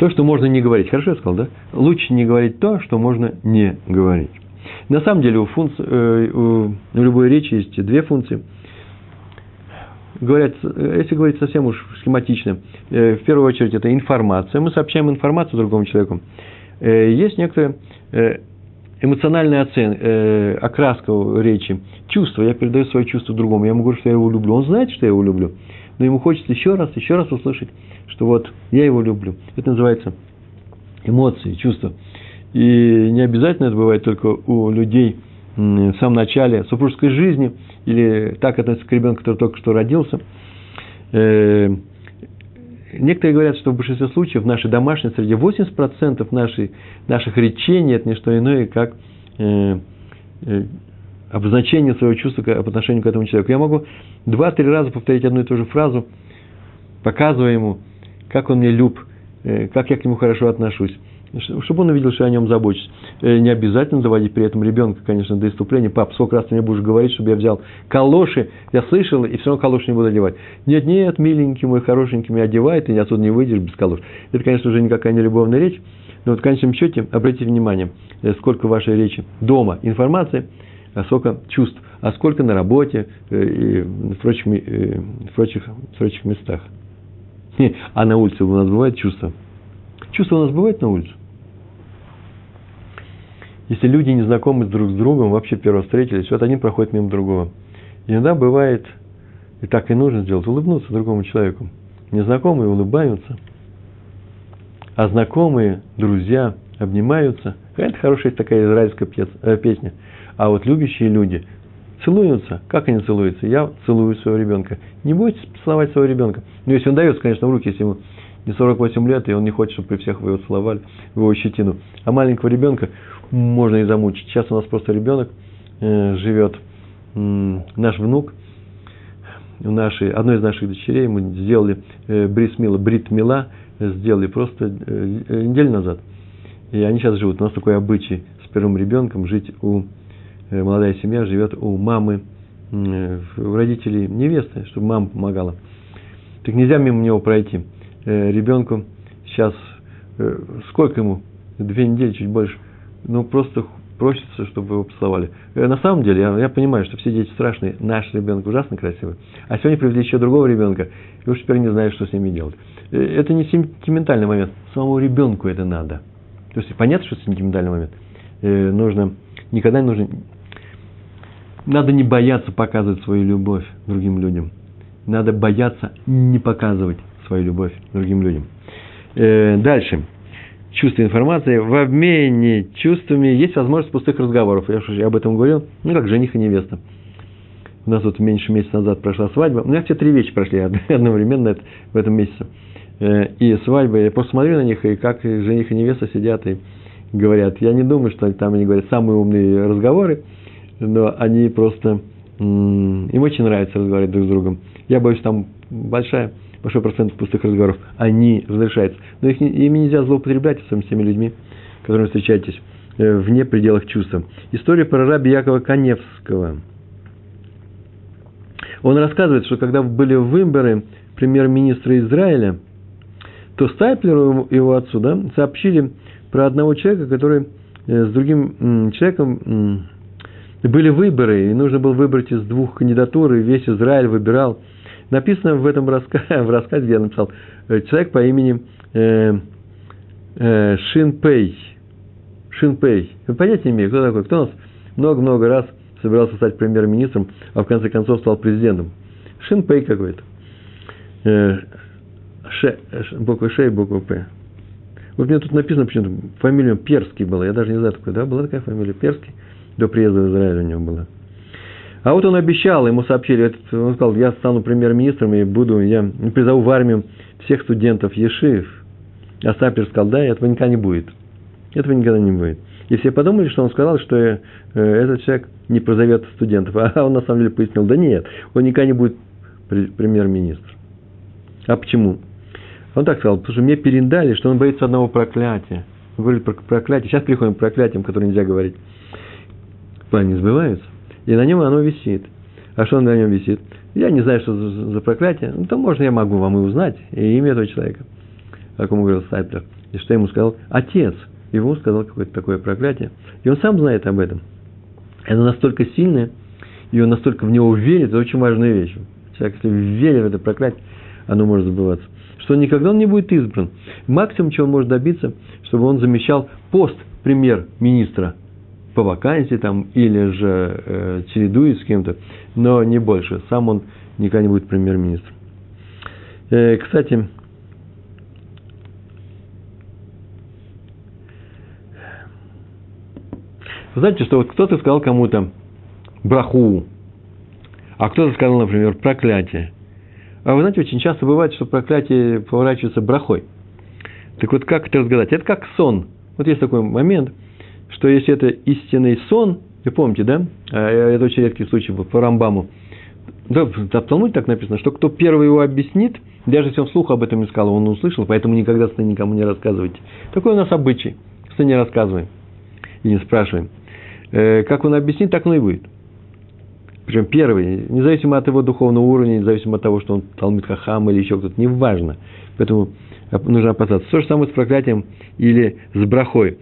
то, что можно не говорить. Хорошо я сказал, да? Лучше не говорить то, что можно не говорить. На самом деле у, функций, э, у любой речи есть две функции. Говорят, если говорить совсем уж схематично, э, в первую очередь это информация. Мы сообщаем информацию другому человеку. Э, есть некоторая эмоциональная оценка, окраска речи, чувство. Я передаю свое чувство другому. Я ему говорю, что я его люблю. Он знает, что я его люблю но ему хочется еще раз, еще раз услышать, что вот я его люблю. Это называется эмоции, чувства. И не обязательно это бывает только у людей в самом начале супружеской жизни, или так относится к ребенку, который только что родился. Э, некоторые говорят, что в большинстве случаев в нашей домашней среде 80% нашей, наших речений – это не что иное, как э, э, обозначение своего чувства по отношению к этому человеку. Я могу два-три раза повторить одну и ту же фразу, показывая ему, как он мне люб, э, как я к нему хорошо отношусь, чтобы он увидел, что я о нем забочусь. Э, не обязательно доводить при этом ребенка, конечно, до иступления. Пап, сколько раз ты мне будешь говорить, чтобы я взял калоши, я слышал, и все равно калоши не буду одевать. Нет, нет, миленький мой, хорошенький меня одевает, и отсюда не выйдешь без калош. Это, конечно, уже никакая не любовная речь, но вот в конечном счете, обратите внимание, э, сколько в вашей речи дома информации – а сколько чувств, а сколько на работе э, и в прочих, э, в прочих, в прочих местах. А на улице у нас бывает чувство. Чувство у нас бывает на улице. Если люди не знакомы друг с другом, вообще первого встретились, вот один проходит мимо другого. Иногда бывает, и так и нужно сделать, улыбнуться другому человеку. Незнакомые улыбаются, а знакомые, друзья обнимаются. Это хорошая такая израильская э, песня. А вот любящие люди целуются. Как они целуются? Я целую своего ребенка. Не бойтесь целовать своего ребенка. Ну, если он дается, конечно, в руки, если ему не 48 лет, и он не хочет, чтобы при всех его целовали, в его щетину. А маленького ребенка можно и замучить. Сейчас у нас просто ребенок э, живет, э, наш внук, нашей, одной из наших дочерей мы сделали э, брисмила, бритмила, сделали просто э, э, неделю назад. И они сейчас живут. У нас такой обычай с первым ребенком жить у, э, молодая семья живет у мамы, э, у родителей невесты, чтобы мама помогала. Так нельзя мимо него пройти. Э, ребенку сейчас, э, сколько ему? Две недели, чуть больше. Ну, просто просится, чтобы его поцеловали. Э, на самом деле, я, я понимаю, что все дети страшные, наш ребенок ужасно красивый. А сегодня привезли еще другого ребенка, и уж теперь не знаю, что с ними делать. Это не сентиментальный момент, самому ребенку это надо. То есть понятно, что сентиментальный момент. Нужно, никогда не нужно, надо не бояться показывать свою любовь другим людям. Надо бояться не показывать свою любовь другим людям. Э, дальше. Чувство информации. В обмене чувствами есть возможность пустых разговоров. Я уже об этом говорил. Ну, как жених и невеста. У нас вот меньше месяца назад прошла свадьба. У меня все три вещи прошли одновременно в этом месяце. Э, и свадьба. Я просто смотрю на них, и как жених и невеста сидят и говорят. Я не думаю, что там они говорят самые умные разговоры, но они просто... Им очень нравится разговаривать друг с другом. Я боюсь, там большая большой процент пустых разговоров, они разрешаются. Но их, ими нельзя злоупотреблять, с теми людьми, которыми встречаетесь э, вне пределах чувства. История про раби Якова Каневского. Он рассказывает, что когда были выборы премьер-министра Израиля, то Стайплеру и его отцу да, сообщили про одного человека, который э, с другим человеком были выборы, и нужно было выбрать из двух кандидатур, и весь Израиль выбирал – Написано в этом рассказе, в рассказе, я написал, э, человек по имени э, э, Шинпей. Шинпей. Вы понятия не имею, кто такой? Кто у нас много-много раз собирался стать премьер-министром, а в конце концов стал президентом? Шинпей какой-то. Э, ше, буква Ш и буква П. Вот мне тут написано почему-то, фамилия Перский была, я даже не знаю такой, да, была такая фамилия Перский, до приезда в Израиль у него была. А вот он обещал, ему сообщили, он сказал, я стану премьер-министром и буду, я призову в армию всех студентов Ешив. А Сапер сказал, да, этого никогда не будет. Этого никогда не будет. И все подумали, что он сказал, что э, этот человек не прозовет студентов. А он на самом деле пояснил, да нет, он никогда не будет премьер-министр. А почему? Он так сказал, потому что мне передали, что он боится одного проклятия. Говорит про проклятие. Сейчас переходим к проклятиям, которые нельзя говорить. Планы сбываются и на нем оно висит. А что на нем висит? Я не знаю, что за, проклятие. Ну, то можно я могу вам и узнать и имя этого человека, о ком говорил Сайплер. И что ему сказал? Отец. Ему сказал какое-то такое проклятие. И он сам знает об этом. Это настолько сильное, и он настолько в него верит, это очень важная вещь. Человек, если верит в это проклятие, оно может забываться. Что никогда он не будет избран. Максимум, чего он может добиться, чтобы он замещал пост премьер-министра по вакансии там, или же э, чередует с кем-то, но не больше. Сам он никогда не будет премьер-министром. Э, кстати, знаете, что вот кто-то сказал кому-то браху, а кто-то сказал, например, проклятие. А вы знаете, очень часто бывает, что проклятие поворачивается брахой. Так вот, как это разгадать? Это как сон. Вот есть такой момент – что если это истинный сон, вы помните, да? А, это очень редкий случай по Рамбаму. Да, в Талмуде так написано, что кто первый его объяснит, даже если он вслух об этом не сказал, он услышал, поэтому никогда сны никому не рассказывайте. Такой у нас обычай. Сны не рассказываем и не спрашиваем. Э, как он объяснит, так оно и будет. Причем первый, независимо от его духовного уровня, независимо от того, что он Талмит Хахам или еще кто-то, неважно. Поэтому нужно опасаться. То же самое с проклятием или с брахой.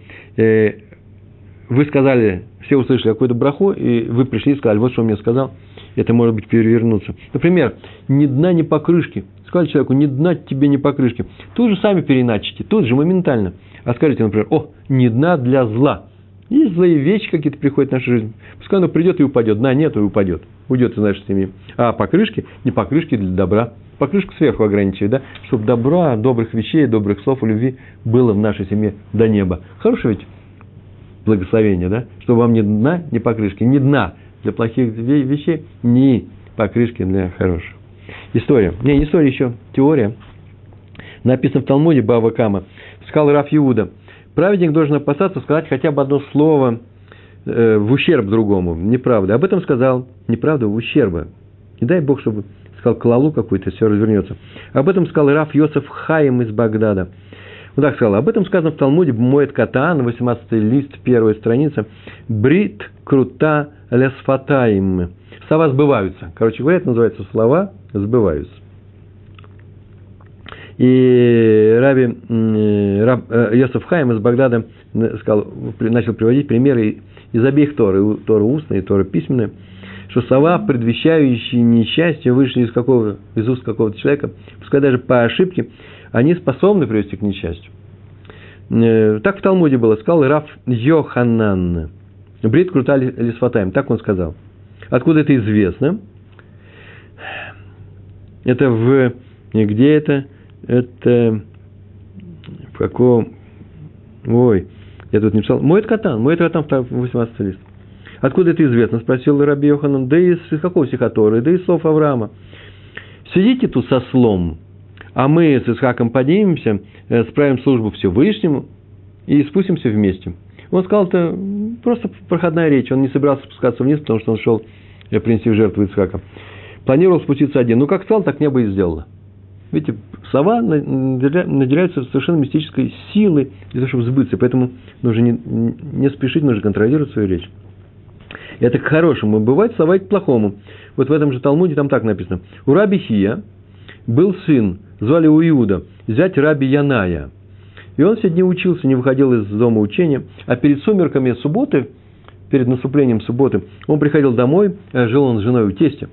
Вы сказали, все услышали какую-то браху, и вы пришли и сказали, вот что он мне сказал, это может быть перевернуться. Например, ни дна, ни покрышки. Сказали человеку, ни дна тебе, ни покрышки. Тут же сами переначите, тут же моментально. А скажите, например, о, ни дна для зла. Есть злые вещи какие-то приходят в нашу жизнь. Пускай оно придет и упадет. Дна нет и упадет. Уйдет из нашей семьи. А покрышки, не покрышки для добра. Покрышку сверху ограничивает, да? Чтобы добра, добрых вещей, добрых слов любви было в нашей семье до неба. Хорошо ведь? Благословения, да? Чтобы вам ни дна, ни покрышки, ни дна для плохих вещей, ни покрышки для хороших. История. Не, не история еще, теория. Написано в Талмуде Бава Кама. Сказал Раф Иуда. Праведник должен опасаться сказать хотя бы одно слово э, в ущерб другому. Неправда. Об этом сказал. Неправда, в ущерба. Не дай Бог, чтобы сказал клалу какую-то, все развернется. Об этом сказал Раф Йосеф Хаим из Багдада. Вот так сказал. Об этом сказано в Талмуде Моет Катан, 18 лист, первая страница. Брит крута лесфатаим. Слова сбываются. Короче говоря, это называется слова сбываются. И Раби Раб, э, Хайм из Багдада сказал, начал приводить примеры из обеих Торы, Тора устная и Тора письменная, что слова, предвещающие несчастье, вышли из, какого, из уст какого-то человека, пускай даже по ошибке, они способны привести к несчастью. Э, так в Талмуде было, сказал Раф Йоханан. Брит крутали лисфатаем, так он сказал. Откуда это известно? Это в... Где это? Это... В каком... Ой, я тут не писал. Мой катан, мой катан, 18 лист. Откуда это известно? Спросил Раби Йоханан. Да из какого стихоторы? Да из слов Авраама. Сидите тут со слом, а мы с Исхаком поднимемся, э, справим службу Всевышнему и спустимся вместе. Он сказал, это просто проходная речь. Он не собирался спускаться вниз, потому что он шел э, принести в жертву Исхака. Планировал спуститься один. Ну, как сказал, так небо и сделало. Видите, слова наделяются совершенно мистической силой для того, чтобы сбыться. Поэтому нужно не, не спешить, нужно контролировать свою речь. Это к хорошему. Бывает слова и к плохому. Вот в этом же Талмуде там так написано. У Раби Хия был сын, звали у Иуда, зять Раби Яная. И он все дни учился, не выходил из дома учения. А перед сумерками субботы, перед наступлением субботы, он приходил домой, э, жил он с женой у тестя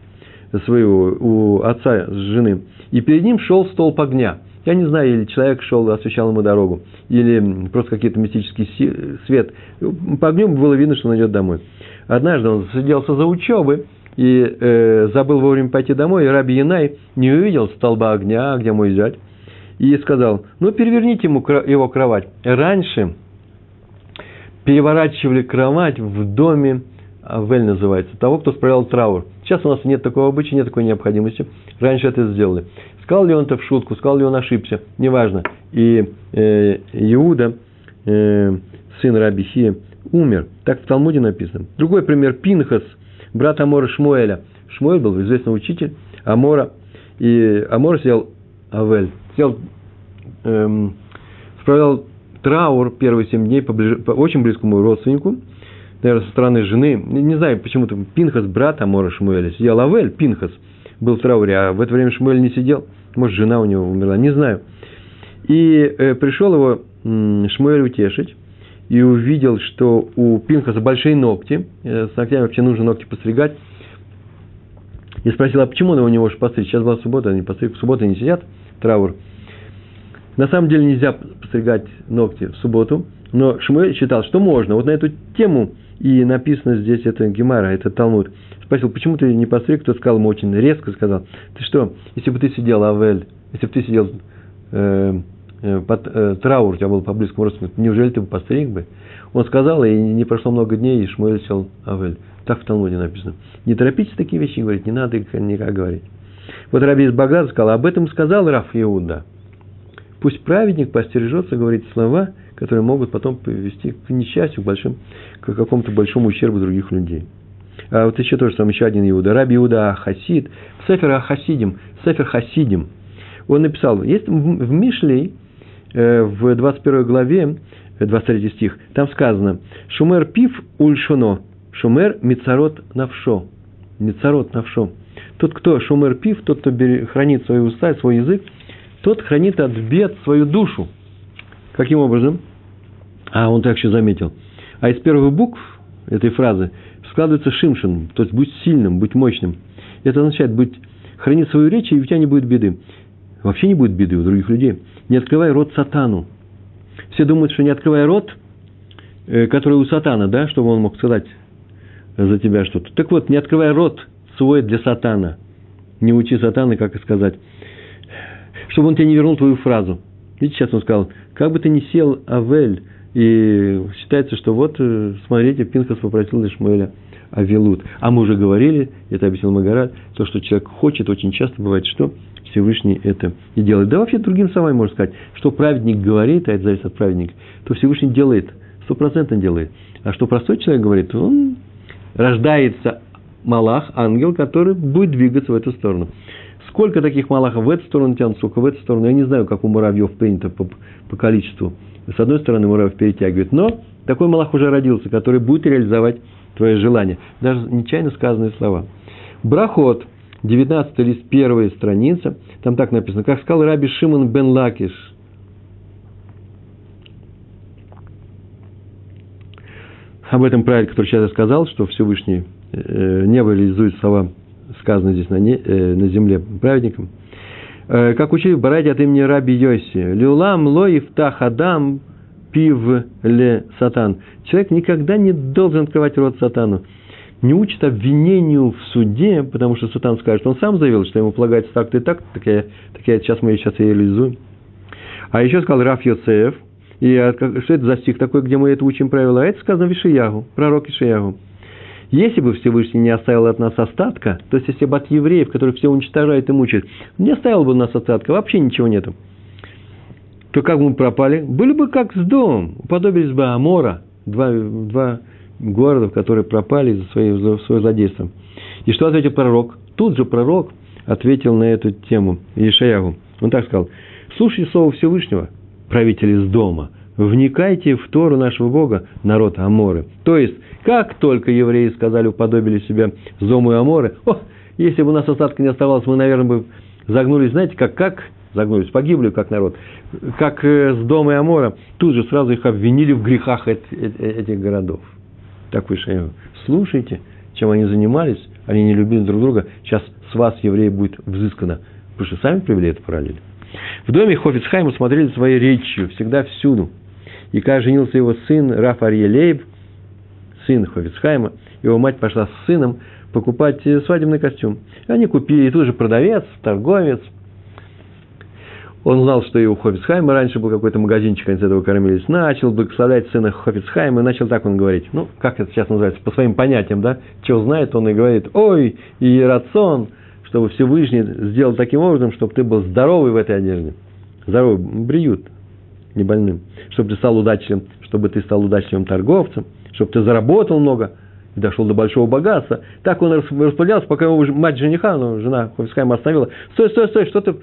своего, у отца с жены, и перед ним шел столб огня. Я не знаю, или человек шел, освещал ему дорогу, или просто какие-то мистический свет. По огню было видно, что он идет домой. Однажды он сиделся за учебы, и э, забыл вовремя пойти домой, и Раби Янай не увидел столба огня, где мой зять, и сказал, ну, переверните ему его кровать. Раньше переворачивали кровать в доме, Вель называется, того, кто справлял траур. Сейчас у нас нет такого обычая, нет такой необходимости. Раньше это сделали. Сказал ли он это в шутку, сказал ли он ошибся, неважно. И э, Иуда, э, сын Раби Хия, умер. Так в Талмуде написано. Другой пример. Пинхас, брат Амора Шмуэля. Шмуэль был известный учитель Амора. И Амор сел Авель. Сел, эм, справлял траур первые семь дней по, ближ... по очень близкому родственнику, наверное, со стороны жены. Не, не знаю, почему-то Пинхас, брат Амора Шмуэля, сидел Авель, Пинхас, был в трауре, а в это время Шмуэль не сидел. Может, жена у него умерла, не знаю. И э, пришел его э, Шмуэль утешить и увидел, что у Пинхаса большие ногти, э, с ногтями вообще нужно ногти постригать. И спросил, а почему он его не может постричь? Сейчас была суббота, они постриг, в субботу не сидят, траур. На самом деле нельзя постригать ногти в субботу, но Шмуэль считал, что можно. Вот на эту тему и написано здесь, это Гемара, это Талмуд. Спросил, почему ты не постриг? Кто сказал ему очень резко, сказал, ты что, если бы ты сидел, Авель, если бы ты сидел э, под, э, траур у тебя был по близкому родственнику, неужели ты бы постриг бы? Он сказал, и не прошло много дней, и Шмуэль сел Авель. Так в Талмуде написано. Не торопитесь такие вещи говорить, не надо их никак говорить. Вот Раби из Багдада сказал, об этом сказал Раф Иуда. Пусть праведник постережется говорить слова, которые могут потом привести к несчастью, к, большим, к какому-то большому ущербу других людей. А вот еще тоже там еще один Иуда. Раби Иуда Хасид. Сефер Ахасидим, Сефер Хасидим. Он написал, есть в Мишлей Э, в 21 главе, 23 э, стих, там сказано «Шумер пив ульшоно, шумер мицарот навшо». Мицарот навшо. Тот, кто шумер пив, тот, кто хранит свои уста свой язык, тот хранит от бед свою душу. Каким образом? А, он так еще заметил. А из первых букв этой фразы складывается шимшин, то есть будь сильным, будь мощным. Это означает быть, хранить свою речь, и у тебя не будет беды. Вообще не будет беды у других людей не открывай рот сатану. Все думают, что не открывай рот, э, который у сатана, да, чтобы он мог сказать за тебя что-то. Так вот, не открывай рот свой для сатана. Не учи сатана, как и сказать. Чтобы он тебе не вернул твою фразу. Видите, сейчас он сказал, как бы ты ни сел, Авель, и считается, что вот, э, смотрите, Пинхас попросил Ишмаэля авилут. А мы уже говорили, это объяснил Магарат, то, что человек хочет, очень часто бывает, что Всевышний это и делает. Да вообще другим словами можно сказать, что праведник говорит, а это зависит от праведника, то Всевышний делает, стопроцентно делает. А что простой человек говорит, он рождается Малах, ангел, который будет двигаться в эту сторону. Сколько таких малахов в эту сторону тянут, сколько в эту сторону, я не знаю, как у муравьев принято по, по количеству. С одной стороны, муравьев перетягивает, но такой малах уже родился, который будет реализовать твое желание. Даже нечаянно сказанные слова. Брахот, 19 лист, первая страница, там так написано, как сказал Раби Шимон бен Лакиш, об этом правиле, который сейчас я сказал, что Всевышний э, небо реализует слова, сказанные здесь на, не, э, на земле праведникам. Э, как учили братья от имени Раби Йоси, «Люлам лоев тахадам пив ле сатан». Человек никогда не должен открывать рот сатану. Не учит обвинению в суде, потому что сатан скажет, он сам заявил, что ему полагается так-то и так, так я, так я сейчас мы сейчас и реализуем. А еще сказал Раф Йосеф – и что это за стих такой, где мы это учим правило? А это сказано в Ишиягу, пророк Ишиягу. Если бы Всевышний не оставил от нас остатка, то есть если бы от евреев, которых все уничтожают и мучают, не оставил бы нас остатка, вообще ничего нету, то как бы мы пропали? Были бы как с домом, уподобились бы Амора, два, два города, которые пропали за, свои, за свое злодейство. И что ответил пророк? Тут же пророк ответил на эту тему Ишаягу. Он так сказал, слушай слово Всевышнего – правитель из дома, вникайте в Тору нашего Бога, народ Аморы. То есть, как только евреи сказали, уподобили себя с дому и Аморы, о, если бы у нас остатка не оставалось, мы, наверное, бы загнулись, знаете, как, как загнулись, погибли как народ, как э, с дома и Амора, тут же сразу их обвинили в грехах этих городов. Так выше. Слушайте, чем они занимались, они не любили друг друга, сейчас с вас, евреи, будет взыскано. Потому что сами привели это параллель. В доме Хофицхайма смотрели своей речью, всегда всюду. И когда женился его сын Раф Арьелейб, сын Хофицхайма, его мать пошла с сыном покупать э, свадебный костюм. И они купили, и тут же продавец, торговец. Он знал, что и у Хофицхайма раньше был какой-то магазинчик, они с этого кормились. Начал благословлять сына Хофицхайма, и начал так он говорить. Ну, как это сейчас называется, по своим понятиям, да? Что знает, он и говорит, ой, и рацион, чтобы Всевышний сделал таким образом, чтобы ты был здоровый в этой одежде. Здоровый, бриют, не больным. Чтобы ты стал удачливым, чтобы ты стал удачливым торговцем, чтобы ты заработал много и дошел до большого богатства. Так он распределялся, пока его мать жениха, ну, жена Хофискайма остановила. Стой, стой, стой, что ты...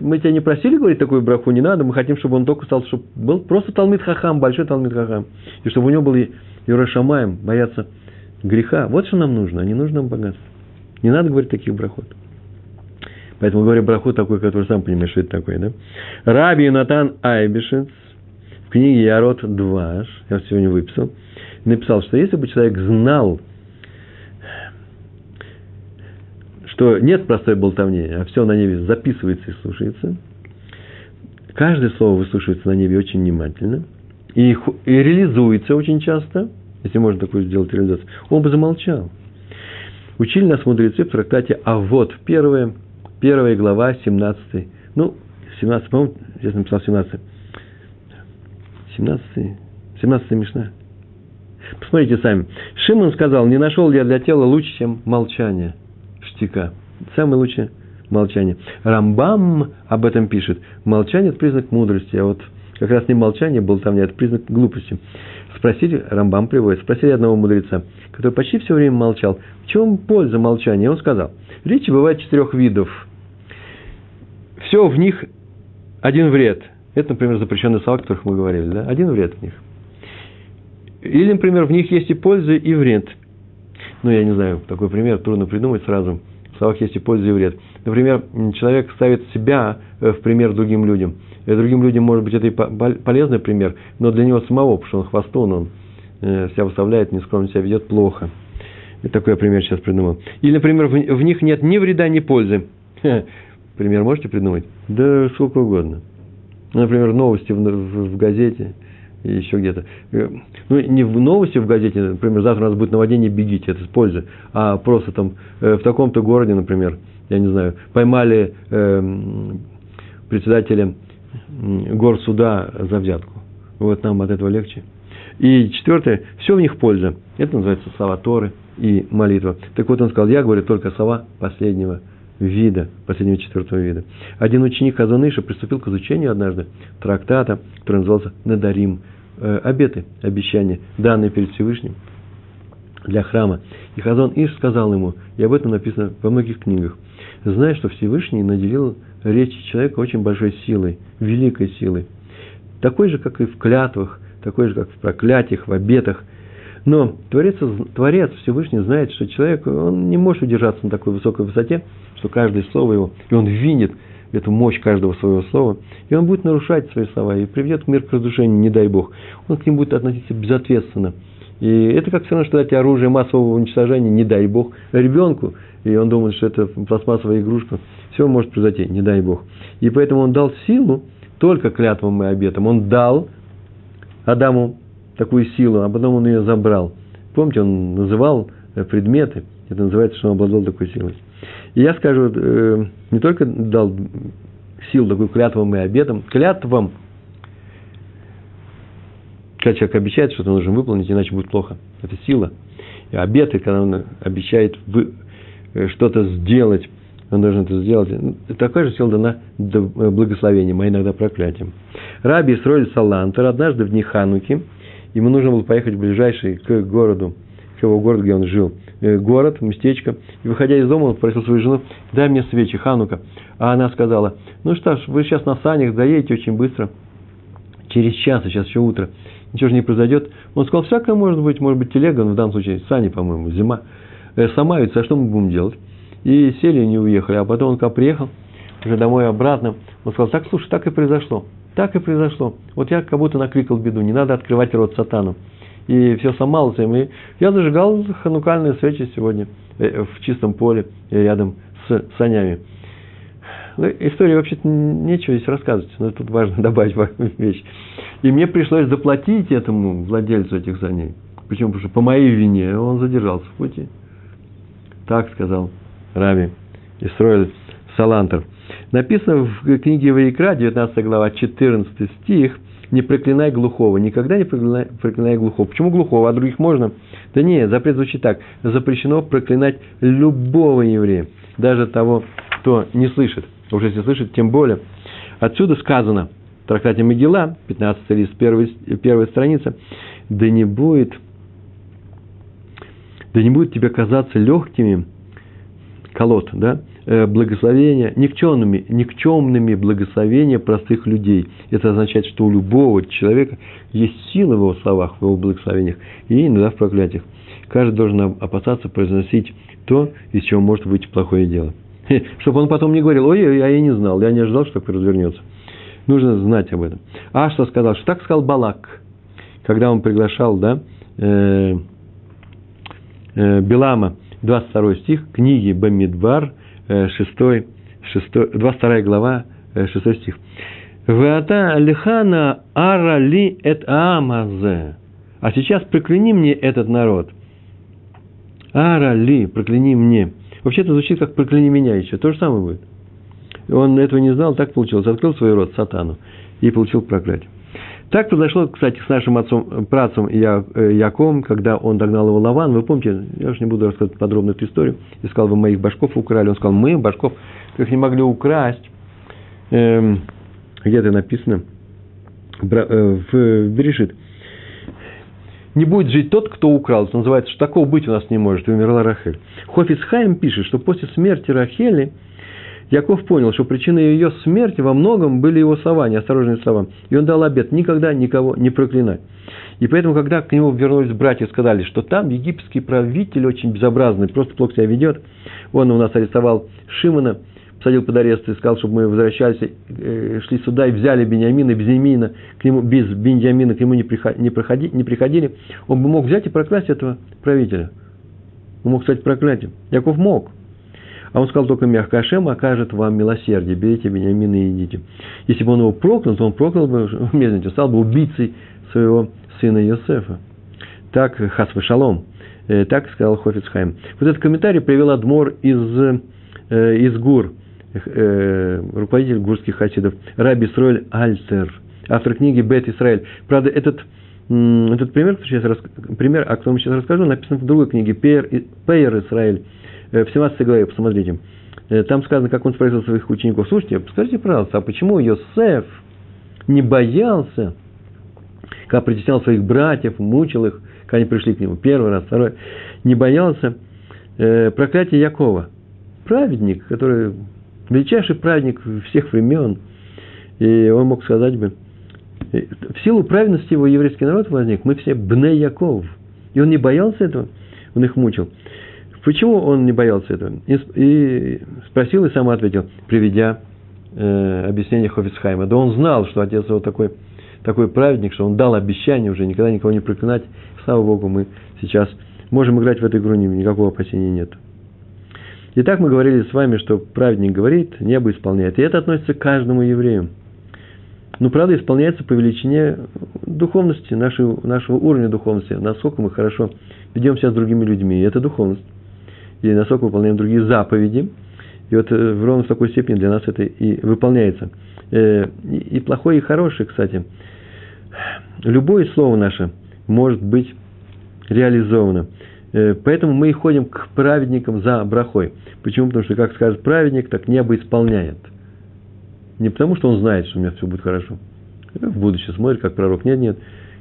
Мы тебя не просили говорить такую браху, не надо, мы хотим, чтобы он только стал, чтобы был просто Талмит Хахам, большой Талмит Хахам. И чтобы у него был Юрашамаем, бояться греха. Вот что нам нужно, а не нужно нам богатство. Не надо говорить таких брахот. Поэтому говорю браху такой, который сам понимаешь, что это такое, да? Раби Натан Айбишец в книге Ярод Дваш, я сегодня выписал, написал, что если бы человек знал, что нет простой болтовни, а все на небе записывается и слушается, каждое слово выслушивается на небе очень внимательно и, и реализуется очень часто, если можно такую сделать реализацию, он бы замолчал. Учили нас мудрецы в трактате «А вот» первое – первая глава, 17. Ну, 17, по-моему, здесь написал 17. 17, 17 Мишна. Посмотрите сами. Шимон сказал, не нашел я для тела лучше, чем молчание штика. Самое лучшее молчание. Рамбам об этом пишет. Молчание – это признак мудрости, а вот как раз не молчание был там, нет, это признак глупости. Спросили, Рамбам приводит, спросили одного мудреца, который почти все время молчал, в чем польза молчания? Он сказал, речи бывает четырех видов – все в них один вред. Это, например, запрещенные слова, о которых мы говорили. Да? Один вред в них. Или, например, в них есть и польза, и вред. Ну, я не знаю, такой пример трудно придумать сразу. Словах есть и польза, и вред. Например, человек ставит себя э, в пример другим людям. И другим людям, может быть, это и полезный пример, но для него самого, потому что он хвостун, он э, себя выставляет, нескромно себя ведет плохо. И такой пример сейчас придумал. Или, например, в них нет ни вреда, ни пользы. Пример можете придумать? Да сколько угодно. Например, новости в газете еще где-то. Э, ну, не в новости в газете, например, завтра у нас будет наводнение, бегите, это с пользой. А просто там э, в таком-то городе, например, я не знаю, поймали э, председателя горсуда за взятку. Вот нам от этого легче. И четвертое, все в них польза. Это называется слова Торы – и молитва. Так вот он сказал, я говорю только слова последнего вида, последнего четвертого вида. Один ученик Хазаныша приступил к изучению однажды трактата, который назывался «Надарим», э, обеты, обещания, данные перед Всевышним для храма. И Хазон Иш сказал ему, и об этом написано во многих книгах, зная, что Всевышний наделил речь человека очень большой силой, великой силой, такой же, как и в клятвах, такой же, как в проклятиях, в обетах. Но Творец, Творец Всевышний знает, что человек, он не может удержаться на такой высокой высоте, что каждое слово его, и он винит эту мощь каждого своего слова, и он будет нарушать свои слова, и приведет мир к разрушению, не дай Бог. Он к ним будет относиться безответственно. И это как все равно, что дать оружие массового уничтожения, не дай Бог, ребенку, и он думает, что это пластмассовая игрушка. Все может произойти, не дай Бог. И поэтому он дал силу только клятвам и обетам. Он дал Адаму такую силу, а потом он ее забрал. Помните, он называл э, предметы, это называется, что он обладал такой силой. И я скажу, э, не только дал силу такую клятвам и обетам, клятвам, когда человек обещает, что-то нужно выполнить, иначе будет плохо. Это сила. И обеты, когда он обещает э, что-то сделать, он должен это сделать. Такая же сила дана благословением, а иногда проклятием. Раби строили Салантер однажды в дни Хануки. Ему нужно было поехать в ближайший к городу, к его городу, где он жил, э, город, местечко. И выходя из дома, он попросил свою жену, дай мне свечи, Ханука. А она сказала, ну что ж, вы сейчас на санях доедете очень быстро. Через час, сейчас еще утро. Ничего же не произойдет. Он сказал, всякое может быть, может быть телега, но в данном случае сани, по-моему, зима. Э, Самаются, а что мы будем делать? И сели, и не уехали. А потом он как приехал, уже домой обратно, он сказал, так, слушай, так и произошло. Так и произошло. Вот я как будто накликал беду, не надо открывать рот сатану. И все сломалось. И я зажигал ханукальные свечи сегодня э, в чистом поле рядом с санями. Ну, истории вообще-то нечего здесь рассказывать, но тут важно добавить вещь. И мне пришлось заплатить этому владельцу этих саней. Почему? Потому что по моей вине он задержался в пути. Так сказал Раби Исроэль Салантер. Написано в книге Ваикра, 19 глава, 14 стих, не проклинай глухого, никогда не проклинай, проклинай глухого. Почему глухого, а других можно? Да нет, запрет звучит так. Запрещено проклинать любого еврея, даже того, кто не слышит. Уже если слышит, тем более. Отсюда сказано в трактате Могила, 15 лист, первая, первая страница, да не будет, да не будет тебе казаться легкими колод, да, благословения, никчемными, никчемными благословения простых людей. Это означает, что у любого человека есть сила в его словах, в его благословениях, и иногда в проклятиях. Каждый должен опасаться произносить то, из чего может выйти плохое дело. Чтобы он потом не говорил, ой, я не знал, я не ожидал, что так развернется. Нужно знать об этом. А сказал? Что так сказал Балак, когда он приглашал, да, э, э, Белама 22 стих книги Бамидбар, 6, 6, 22 глава, 6 э, стих. Веата лихана арали эт амазе. А сейчас прокляни мне этот народ. Арали, прокляни мне. Вообще-то звучит как прокляни меня еще. То же самое будет. Он этого не знал, так получилось. Открыл свой рот сатану и получил проклятие. Так произошло, кстати, с нашим отцом, працем Я, э, Яком, когда он догнал его Лаван. Вы помните, я уж не буду рассказывать подробно эту историю. Искал, вы моих башков украли. Он сказал, мы, башков, их не могли украсть. Эм, где это написано? Э, в Берешит. Не будет жить тот, кто украл. Это называется, что такого быть у нас не может. И умерла Рахель. Хофицхайм пишет, что после смерти Рахели – Яков понял, что причиной ее смерти во многом были его слова, неосторожные слова. И он дал обет никогда никого не проклинать. И поэтому, когда к нему вернулись братья и сказали, что там египетский правитель очень безобразный, просто плохо себя ведет, он у нас арестовал Шимона, посадил под арест и сказал, чтобы мы возвращались, э, шли сюда и взяли Бениамина, и Беньямина, к нему, без Беньямина к нему не, приходи, не, проходи, не приходили, он бы мог взять и проклясть этого правителя. Он мог стать проклятием. Яков мог – а он сказал только мягко, Ашем окажет вам милосердие, берите Бениамина и идите. Если бы он его проклял, то он проклял бы, медленно, стал бы убийцей своего сына Йосефа. Так, Хасвы Шалом. Э, так сказал Хофицхайм. Вот этот комментарий привел Адмор из, э, из Гур, э, руководитель гурских хасидов, Раби Сроэль Альтер, автор книги Бет Исраэль. Правда, этот этот пример, сейчас рас... пример, о котором сейчас расскажу, написан в другой книге Пейер, Израиль, в 17 главе, посмотрите. Э, там сказано, как он спросил своих учеников, слушайте, скажите, пожалуйста, а почему Йосеф не боялся, когда притеснял своих братьев, мучил их, когда они пришли к нему, первый раз, второй, не боялся э, проклятия Якова. Праведник, который, величайший праведник всех времен, и он мог сказать бы, в силу праведности его еврейский народ возник, мы все бне Яков. И он не боялся этого, он их мучил. Почему он не боялся этого? И, и спросил и сам ответил, приведя э, объяснение Хофицхайма. Да он знал, что отец его такой, такой праведник, что он дал обещание уже никогда никого не проклинать. Слава Богу, мы сейчас можем играть в эту игру, никакого опасения нет. Итак, мы говорили с вами, что праведник говорит, небо исполняет. И это относится к каждому еврею. Но, правда, исполняется по величине духовности, нашего, нашего уровня духовности, насколько мы хорошо ведем себя с другими людьми. И это духовность. И насколько выполняем другие заповеди. И вот э, в ровно в такой степени для нас это и выполняется. Э, и плохое, и хорошее, кстати. Любое слово наше может быть реализовано. Э, поэтому мы и ходим к праведникам за брахой. Почему? Потому что, как скажет праведник, так небо исполняет – не потому, что он знает, что у меня все будет хорошо. В будущее смотрит, как пророк. Нет, нет.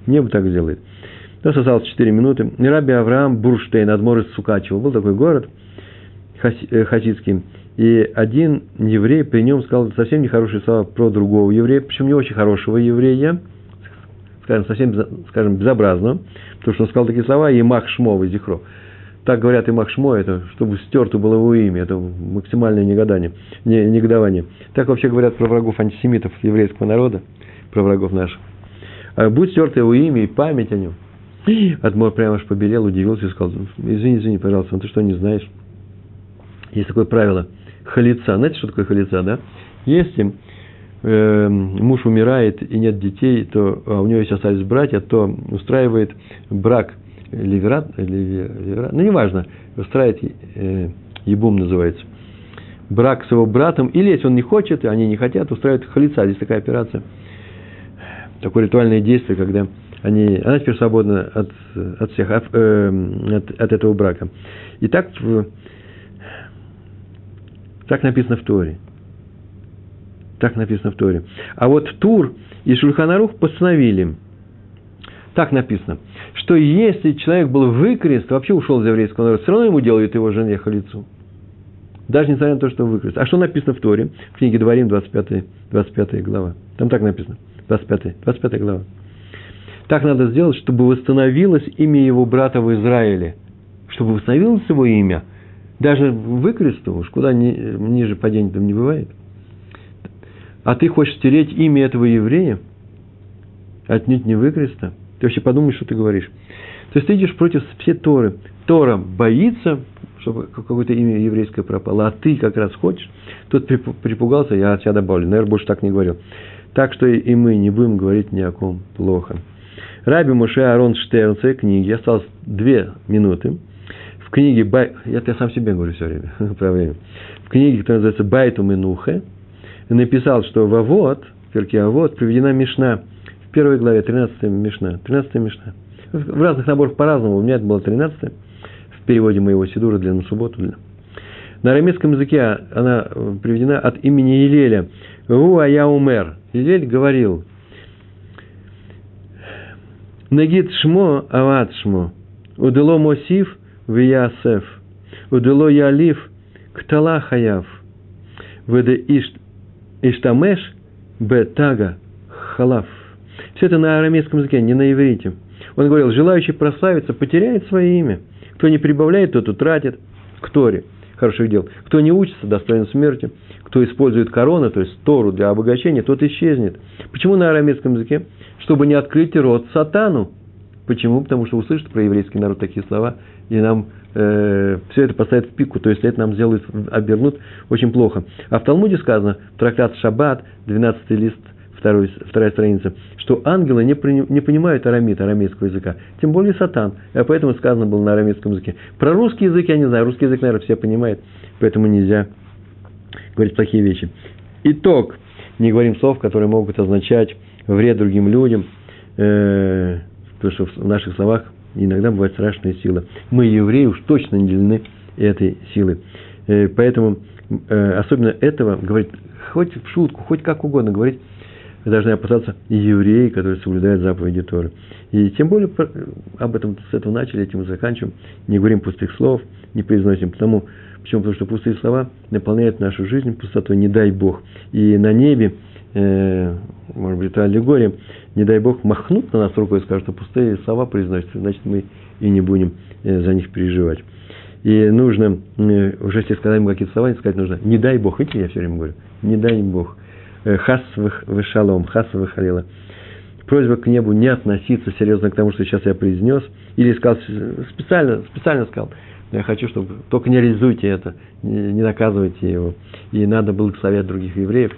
Небо так делает. У нас осталось 4 минуты. Раби Авраам Бурштейн, Адмор из Сукачева. Был такой город э, хасидский. И один еврей при нем сказал совсем нехорошие слова про другого еврея, причем не очень хорошего еврея, скажем, совсем, скажем, безобразно, потому что он сказал такие слова, и Мах Шмова, Зихро так говорят и Махшмо, это чтобы стерто было его имя, это максимальное негодание, не, негодование. Так вообще говорят про врагов антисемитов еврейского народа, про врагов наших. А будь стерто его имя и память о нем. Адмор прямо аж побелел, удивился и сказал, извини, извини, пожалуйста, ну ты что, не знаешь? Есть такое правило халица. Знаете, что такое халица, да? Если э, муж умирает и нет детей, то а у него есть остались братья, то устраивает брак Ливерат, ливерат, ну, неважно, устраивает, э, ебум называется, брак с его братом, или если он не хочет, и они не хотят, устраивает халица, здесь такая операция, такое ритуальное действие, когда они, она теперь свободна от, от всех, э, от, от этого брака. И так, так написано в Торе. Так написано в Торе. А вот Тур и Шульханарух постановили, так написано – что если человек был выкрест, вообще ушел из еврейского народа, все равно ему делают его жене халицу. Даже несмотря на то, что выкрест. А что написано в Торе? В книге Дворим, 25, 25 глава. Там так написано. 25, 25 глава. Так надо сделать, чтобы восстановилось имя его брата в Израиле. Чтобы восстановилось его имя. Даже выкресту, уж куда ни, ниже падения там не бывает. А ты хочешь стереть имя этого еврея? Отнюдь не выкреста. Ты вообще подумай, что ты говоришь. То есть ты идешь против всей Торы. Тора боится, чтобы какое-то имя еврейское пропало, а ты как раз хочешь. Тут припугался, я от себя добавлю, наверное, больше так не говорил. Так что и мы не будем говорить ни о ком плохо. Раби Муше Арон Штерн, в своей книге, осталось две минуты. В книге, Бай... я, я сам себе говорю все время, про время. В книге, которая называется Байту Минухе, написал, что в Авод, в Перке Авод, приведена Мишна – в первой главе, 13 Мишна. 13 Мишна. В разных наборах по-разному. У меня это было 13 в переводе моего Сидура для на субботу. На арамейском языке она э, приведена от имени Елеля. Ву ая умер. Елель говорил. Нагид шмо ават шмо. Удело мосив в ясеф. Удело ялив ктала хаяв. Веде иштамеш бетага халав. Все это на арамейском языке, не на иврите. Он говорил, желающий прославиться потеряет свое имя. Кто не прибавляет, тот утратит. К Торе хороших дел. Кто не учится, достоин смерти. Кто использует корону, то есть Тору для обогащения, тот исчезнет. Почему на арамейском языке? Чтобы не открыть рот сатану. Почему? Потому что услышат про еврейский народ такие слова, и нам э, все это поставит в пику, то есть это нам сделают, обернут очень плохо. А в Талмуде сказано, трактат Шаббат, 12 лист, второй, вторая страница, что ангелы не, не понимают арамит, арамейского языка, тем более сатан, а поэтому сказано было на арамейском языке. Про русский язык я не знаю, русский язык, наверное, все понимают, поэтому нельзя говорить плохие вещи. Итог. Не говорим слов, которые могут означать вред другим людям, э, потому что в наших словах иногда бывают страшные силы. Мы, евреи, уж точно не делены этой силой. Э, поэтому э, особенно этого говорить, хоть в шутку, хоть как угодно говорить, вы должны опасаться евреи, которые соблюдают заповеди Торы. И тем более об этом с этого начали, этим мы заканчиваем. Не говорим пустых слов, не произносим. Потому, почему? Потому что пустые слова наполняют нашу жизнь пустотой, не дай Бог. И на небе, э, может быть, это аллегория, не дай Бог, махнут на нас рукой и скажут, что пустые слова произносятся, значит, мы и не будем э, за них переживать. И нужно, э, уже если сказать какие-то слова, сказать нужно, не дай Бог, видите, я все время говорю, не дай Бог, хас вышалом, хас выхалила. Просьба к небу не относиться серьезно к тому, что сейчас я произнес, или сказал специально, специально сказал, я хочу, чтобы только не реализуйте это, не наказывайте его. И надо благословять других евреев.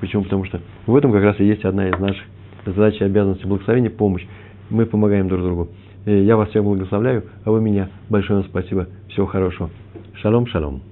Почему? Потому что в этом как раз и есть одна из наших задач и обязанностей благословения, помощь. Мы помогаем друг другу. Я вас всех благословляю, а вы меня. Большое вам спасибо. Всего хорошего. Шалом, шалом.